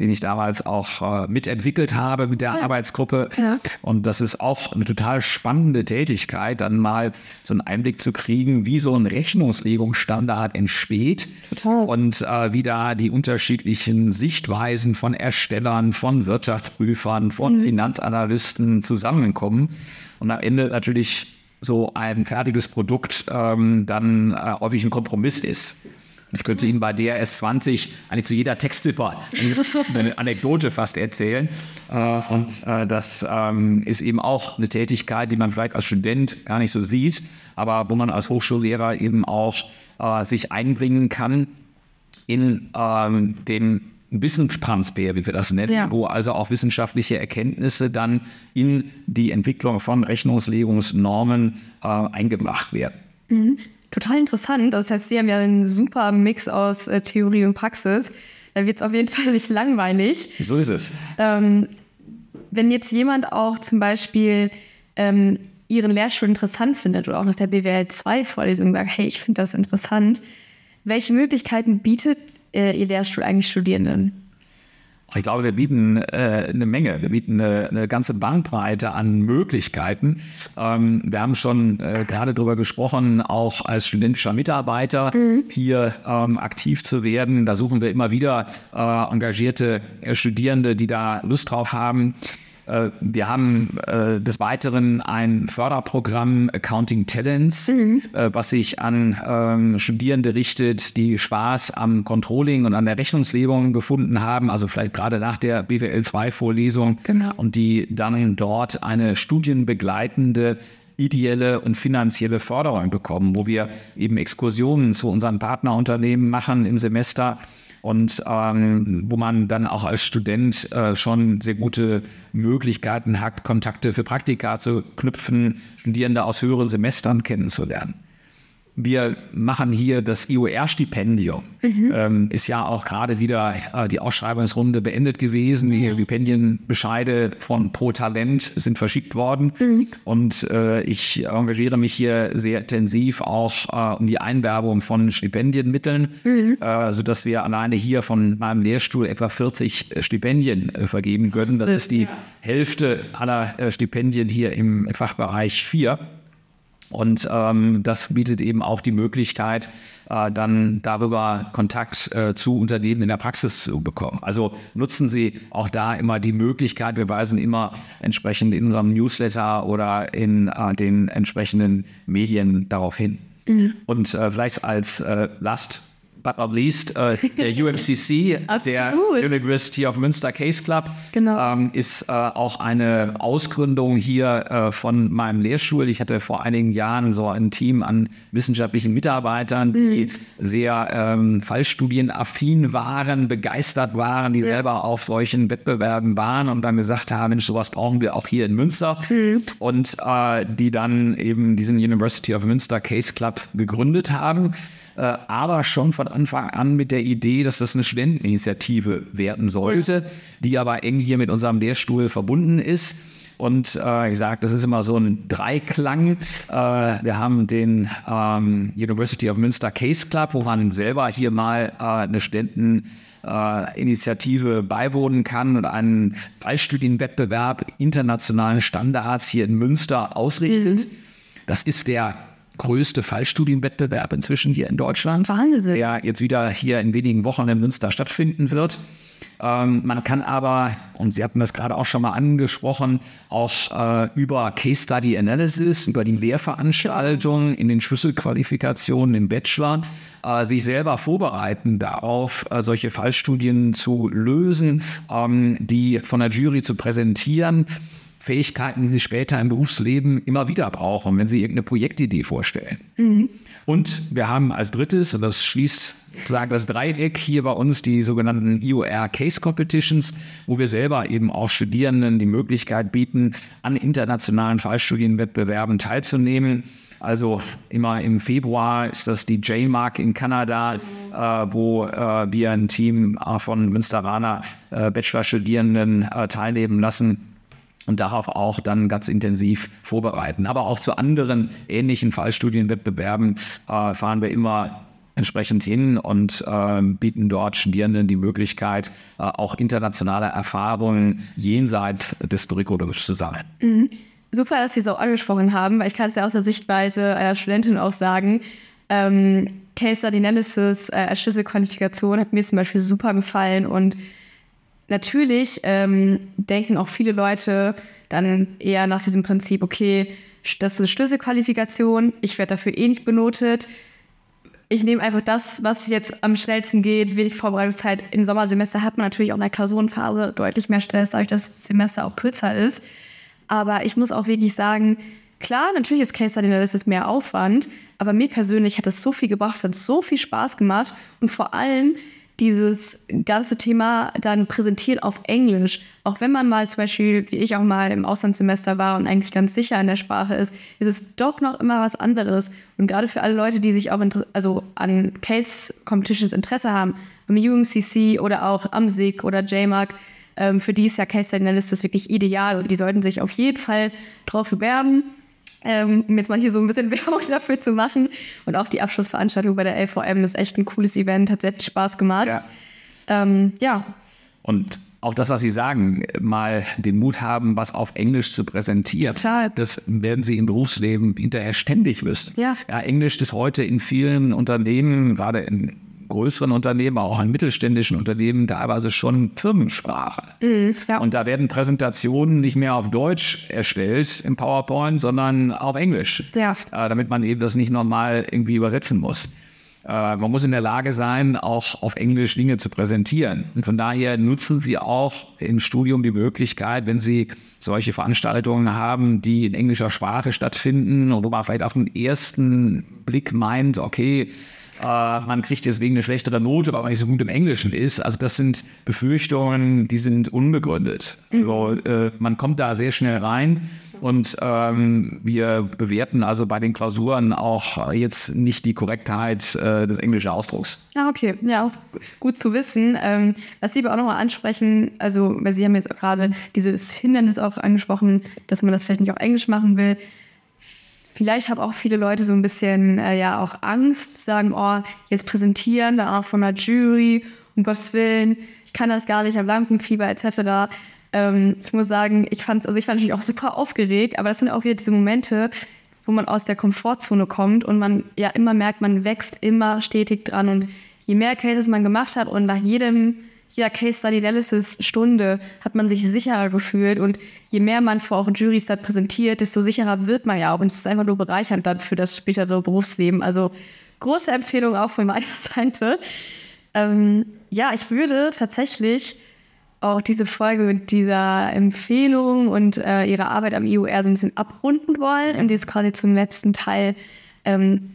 den ich damals auch äh, mitentwickelt habe mit der ja. Arbeitsgruppe. Ja. Und das ist auch eine total spannende Tätigkeit, dann mal so einen Einblick zu kriegen, wie so ein Rechnungslegungsstandard entsteht total. und äh, wie da die unterschiedlichen Sichtweisen von Erstellern, von Wirtschaftsprüfern, von mhm. Finanzanalysten zusammenkommen. Und am Ende natürlich so ein fertiges Produkt ähm, dann äh, häufig ein Kompromiss ist. Ich könnte Ihnen bei DRS 20 eigentlich zu jeder Textziffer eine Anekdote fast erzählen. Äh, und äh, das ähm, ist eben auch eine Tätigkeit, die man vielleicht als Student gar nicht so sieht, aber wo man als Hochschullehrer eben auch äh, sich einbringen kann in ähm, den Wissenstransfer, wie wir das nennen, ja. wo also auch wissenschaftliche Erkenntnisse dann in die Entwicklung von Rechnungslegungsnormen äh, eingebracht werden. Mhm total interessant. Das heißt, Sie haben ja einen super Mix aus äh, Theorie und Praxis. Da wird es auf jeden Fall nicht langweilig. So ist es. Ähm, wenn jetzt jemand auch zum Beispiel ähm, Ihren Lehrstuhl interessant findet oder auch nach der BWL 2-Vorlesung sagt, hey, ich finde das interessant, welche Möglichkeiten bietet äh, Ihr Lehrstuhl eigentlich Studierenden? Ich glaube, wir bieten äh, eine Menge. Wir bieten eine, eine, ganze Bandbreite an Möglichkeiten. Ähm, wir haben schon äh, gerade darüber gesprochen, auch als studentischer Mitarbeiter mhm. hier ähm, aktiv zu werden. Da suchen wir immer wieder äh, engagierte äh, Studierende, die da Lust drauf haben. Äh, wir haben äh, des Weiteren ein Förderprogramm Accounting Talents, mhm. äh, was sich an ähm, Studierende richtet, die Spaß am Controlling und an der Rechnungslegung gefunden haben, also vielleicht gerade nach der BWL 2 Vorlesung genau. und die dann dort eine studienbegleitende ideelle und finanzielle Förderung bekommen, wo wir eben Exkursionen zu unseren Partnerunternehmen machen im Semester und ähm, wo man dann auch als Student äh, schon sehr gute Möglichkeiten hat, Kontakte für Praktika zu knüpfen, Studierende aus höheren Semestern kennenzulernen. Wir machen hier das IOR-Stipendium. Mhm. Ähm, ist ja auch gerade wieder äh, die Ausschreibungsrunde beendet gewesen. Die Stipendienbescheide von Pro Talent sind verschickt worden. Mhm. Und äh, ich engagiere mich hier sehr intensiv auch äh, um die Einwerbung von Stipendienmitteln, mhm. äh, sodass wir alleine hier von meinem Lehrstuhl etwa 40 Stipendien äh, vergeben können. Das ist die Hälfte aller äh, Stipendien hier im Fachbereich 4. Und ähm, das bietet eben auch die Möglichkeit, äh, dann darüber Kontakt äh, zu Unternehmen in der Praxis zu bekommen. Also nutzen Sie auch da immer die Möglichkeit. Wir weisen immer entsprechend in unserem Newsletter oder in äh, den entsprechenden Medien darauf hin. Mhm. Und äh, vielleicht als äh, Last but not least, äh, der UMCC, der University of Münster Case Club, genau. ähm, ist äh, auch eine Ausgründung hier äh, von meinem Lehrstuhl. Ich hatte vor einigen Jahren so ein Team an wissenschaftlichen Mitarbeitern, die mhm. sehr ähm, Fallstudienaffin waren, begeistert waren, die ja. selber auf solchen Wettbewerben waren und dann gesagt haben, Mensch, sowas brauchen wir auch hier in Münster. Mhm. Und äh, die dann eben diesen University of Münster Case Club gegründet haben. Äh, aber schon von Anfang an mit der Idee, dass das eine Studenteninitiative werden sollte, die aber eng hier mit unserem Lehrstuhl verbunden ist. Und äh, ich sage, das ist immer so ein Dreiklang. Äh, wir haben den ähm, University of Münster Case Club, wo man selber hier mal äh, eine Studenteninitiative äh, beiwohnen kann und einen Fallstudienwettbewerb internationalen Standards hier in Münster ausrichtet. Mhm. Das ist der größte Fallstudienwettbewerb inzwischen hier in Deutschland, Wahnsinn. der jetzt wieder hier in wenigen Wochen in Münster stattfinden wird. Ähm, man kann aber, und Sie hatten das gerade auch schon mal angesprochen, auch äh, über Case Study Analysis, über die Lehrveranstaltungen in den Schlüsselqualifikationen im Bachelor, äh, sich selber vorbereiten darauf, äh, solche Fallstudien zu lösen, ähm, die von der Jury zu präsentieren Fähigkeiten, die Sie später im Berufsleben immer wieder brauchen, wenn Sie irgendeine Projektidee vorstellen. Mhm. Und wir haben als drittes, und das schließt sozusagen das Dreieck hier bei uns, die sogenannten IOR Case Competitions, wo wir selber eben auch Studierenden die Möglichkeit bieten, an internationalen Fallstudienwettbewerben teilzunehmen. Also immer im Februar ist das die J-Mark in Kanada, äh, wo äh, wir ein Team äh, von Münsteraner äh, Bachelor-Studierenden äh, teilnehmen lassen und darauf auch dann ganz intensiv vorbereiten. Aber auch zu anderen ähnlichen Fallstudienwettbewerben äh, fahren wir immer entsprechend hin und äh, bieten dort Studierenden die Möglichkeit, äh, auch internationale Erfahrungen jenseits des Curriculums zu sammeln. Mhm. Super, dass Sie es auch angesprochen haben, weil ich kann es ja aus der Sichtweise einer Studentin auch sagen. Ähm, Case Study Analysis äh, als hat mir zum Beispiel super gefallen und natürlich ähm, denken auch viele Leute dann eher nach diesem Prinzip, okay, das ist eine Schlüsselqualifikation, ich werde dafür eh nicht benotet. Ich nehme einfach das, was jetzt am schnellsten geht, wenig Vorbereitungszeit. Im Sommersemester hat man natürlich auch in der Klausurenphase deutlich mehr Stress, dadurch, dass das Semester auch kürzer ist. Aber ich muss auch wirklich sagen, klar, natürlich ist Case Study Analysis mehr Aufwand, aber mir persönlich hat es so viel gebracht, es hat so viel Spaß gemacht und vor allem dieses ganze Thema dann präsentiert auf Englisch. Auch wenn man mal zum Beispiel, wie ich auch mal im Auslandssemester war und eigentlich ganz sicher in der Sprache ist, ist es doch noch immer was anderes. Und gerade für alle Leute, die sich auch also an Case Competitions Interesse haben, am UMCC oder auch am SIG oder JMAC, ähm, für die ist ja Case Study Analysis wirklich ideal und die sollten sich auf jeden Fall drauf bewerben ähm, um jetzt mal hier so ein bisschen Werbung dafür zu machen. Und auch die Abschlussveranstaltung bei der LVM ist echt ein cooles Event, hat sehr viel Spaß gemacht. Ja. Ähm, ja. Und auch das, was Sie sagen, mal den Mut haben, was auf Englisch zu präsentieren. Total. Das werden Sie im Berufsleben hinterher ständig müssen. Ja. ja. Englisch ist heute in vielen Unternehmen, gerade in größeren Unternehmen, auch in mittelständischen Unternehmen teilweise schon Firmensprache. Mhm, ja. Und da werden Präsentationen nicht mehr auf Deutsch erstellt im PowerPoint, sondern auf Englisch, ja. äh, damit man eben das nicht nochmal irgendwie übersetzen muss. Äh, man muss in der Lage sein, auch auf Englisch Dinge zu präsentieren. Und von daher nutzen Sie auch im Studium die Möglichkeit, wenn Sie solche Veranstaltungen haben, die in englischer Sprache stattfinden und wo man vielleicht auf den ersten Blick meint, okay, äh, man kriegt deswegen eine schlechtere Note, weil man nicht so gut im Englischen ist. Also das sind Befürchtungen, die sind unbegründet. Also äh, man kommt da sehr schnell rein. Und ähm, wir bewerten also bei den Klausuren auch jetzt nicht die Korrektheit äh, des englischen Ausdrucks. Ah, okay. Ja, auch gut zu wissen. Ähm, was Sie aber auch nochmal ansprechen, also, weil Sie haben jetzt auch gerade dieses Hindernis auch angesprochen, dass man das vielleicht nicht auf Englisch machen will. Vielleicht haben auch viele Leute so ein bisschen äh, ja auch Angst, sagen, oh, jetzt präsentieren, dann auch von der Jury, um Gottes Willen, ich kann das gar nicht, am Lampenfieber etc. Ähm, ich muss sagen, ich fand also ich fand natürlich auch super aufgeregt, aber das sind auch wieder diese Momente, wo man aus der Komfortzone kommt und man ja immer merkt, man wächst immer stetig dran und je mehr Cases man gemacht hat und nach jedem jeder Case Study Analysis Stunde hat man sich sicherer gefühlt und je mehr man vor auch Juries dann präsentiert, desto sicherer wird man ja auch und es ist einfach nur bereichernd dann für das spätere Berufsleben. Also große Empfehlung auch von meiner Seite. Ähm, ja, ich würde tatsächlich auch diese Folge mit dieser Empfehlung und äh, ihrer Arbeit am IUR so ein bisschen abrunden wollen und jetzt quasi zum letzten Teil ähm,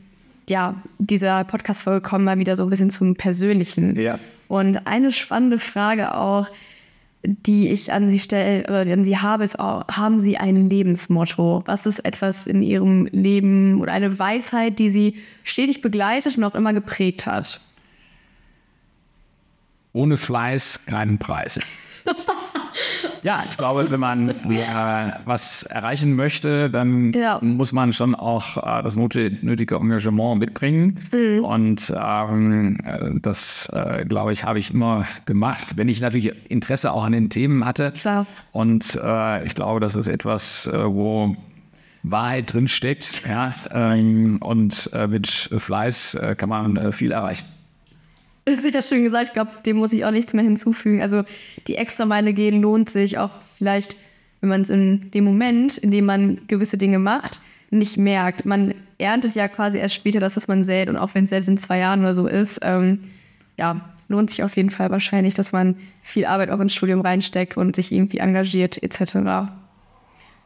ja, dieser Podcast-Folge kommen mal wieder so ein bisschen zum Persönlichen. Ja. Und eine spannende Frage auch, die ich an Sie stelle, oder an Sie habe, ist auch, haben Sie ein Lebensmotto? Was ist etwas in Ihrem Leben oder eine Weisheit, die Sie stetig begleitet und auch immer geprägt hat? Ohne Fleiß keinen Preis. Ja, ich glaube, wenn man äh, was erreichen möchte, dann ja. muss man schon auch äh, das nötige Engagement mitbringen. Mhm. Und ähm, das, äh, glaube ich, habe ich immer gemacht, wenn ich natürlich Interesse auch an den Themen hatte. Klar. Und äh, ich glaube, das ist etwas, äh, wo Wahrheit drin steckt. Ja, ähm, und äh, mit Fleiß kann man viel erreichen. Das ist ja schön gesagt. Ich glaube, dem muss ich auch nichts mehr hinzufügen. Also die extra Meile gehen lohnt sich auch vielleicht, wenn man es in dem Moment, in dem man gewisse Dinge macht, nicht merkt. Man erntet ja quasi erst später das, was man sät. Und auch wenn es selbst in zwei Jahren oder so ist, ähm, ja, lohnt sich auf jeden Fall wahrscheinlich, dass man viel Arbeit auch ins Studium reinsteckt und sich irgendwie engagiert etc.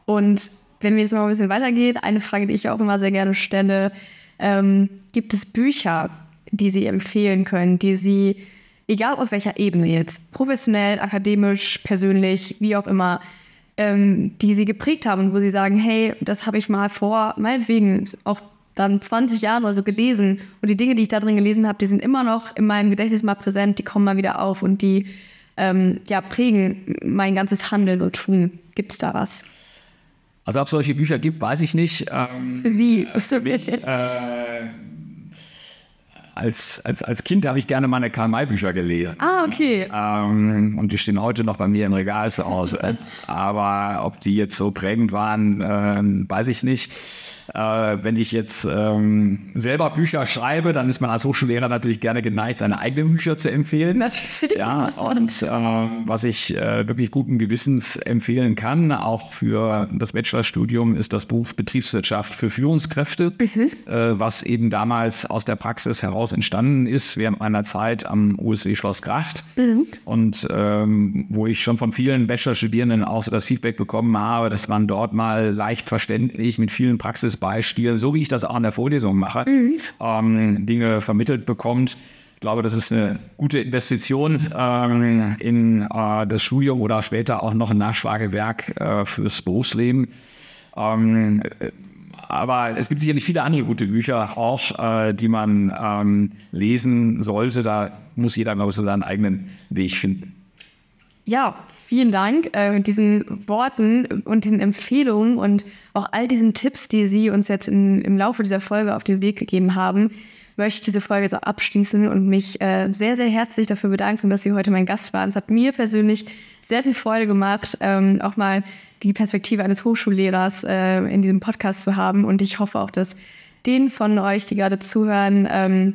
Und wenn wir jetzt mal ein bisschen weitergehen, eine Frage, die ich auch immer sehr gerne stelle, ähm, gibt es Bücher, die Sie empfehlen können, die Sie, egal auf welcher Ebene jetzt, professionell, akademisch, persönlich, wie auch immer, ähm, die sie geprägt haben, wo sie sagen, hey, das habe ich mal vor, meinetwegen auch dann 20 Jahren oder so gelesen und die Dinge, die ich da drin gelesen habe, die sind immer noch in meinem Gedächtnis mal präsent, die kommen mal wieder auf und die ähm, ja, prägen mein ganzes Handeln und Tun. Gibt es da was? Also ob es solche Bücher gibt, weiß ich nicht. Ähm, Für Sie, bestimmt. Äh, als, als, als Kind habe ich gerne meine Karl-May-Bücher gelesen. Ah, okay. Ähm, und die stehen heute noch bei mir im Regal zu Hause. Aber ob die jetzt so prägend waren, äh, weiß ich nicht. Äh, wenn ich jetzt ähm, selber Bücher schreibe, dann ist man als Hochschullehrer natürlich gerne geneigt, seine eigenen Bücher zu empfehlen. Natürlich. Ja, und äh, was ich äh, wirklich guten Gewissens empfehlen kann, auch für das Bachelorstudium, ist das Buch Betriebswirtschaft für Führungskräfte, mhm. äh, was eben damals aus der Praxis heraus entstanden ist, während meiner Zeit am USW Schloss Gracht. Mhm. Und ähm, wo ich schon von vielen Bachelorstudierenden auch so das Feedback bekommen habe, dass man dort mal leicht verständlich mit vielen Praxis Beispiel, so wie ich das auch in der Vorlesung mache, mhm. ähm, Dinge vermittelt bekommt. Ich glaube, das ist eine gute Investition ähm, in äh, das Studium oder später auch noch ein Nachschlagewerk äh, fürs Berufsleben. Ähm, äh, aber es gibt sicherlich viele andere gute Bücher auch, äh, die man ähm, lesen sollte. Da muss jeder, glaube ich, so seinen eigenen Weg finden. Ja, vielen Dank äh, mit diesen Worten und diesen Empfehlungen und auch all diesen Tipps, die Sie uns jetzt in, im Laufe dieser Folge auf den Weg gegeben haben. Möchte ich diese Folge so abschließen und mich äh, sehr, sehr herzlich dafür bedanken, dass Sie heute mein Gast waren. Es hat mir persönlich sehr viel Freude gemacht, ähm, auch mal die Perspektive eines Hochschullehrers äh, in diesem Podcast zu haben. Und ich hoffe auch, dass denen von euch, die gerade zuhören, ähm,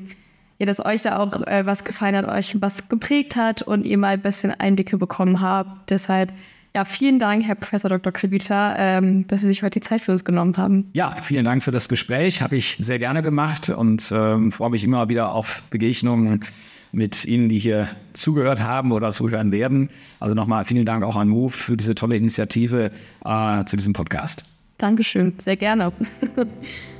ja, dass euch da auch äh, was gefallen hat, euch was geprägt hat und ihr mal ein bisschen Einblicke bekommen habt. Deshalb ja, vielen Dank, Herr Professor Dr. Krivita, ähm, dass Sie sich heute die Zeit für uns genommen haben. Ja, vielen Dank für das Gespräch. Habe ich sehr gerne gemacht und ähm, freue mich immer wieder auf Begegnungen mit Ihnen, die hier zugehört haben oder zuhören werden. Also nochmal vielen Dank auch an Move für diese tolle Initiative äh, zu diesem Podcast. Dankeschön, sehr gerne.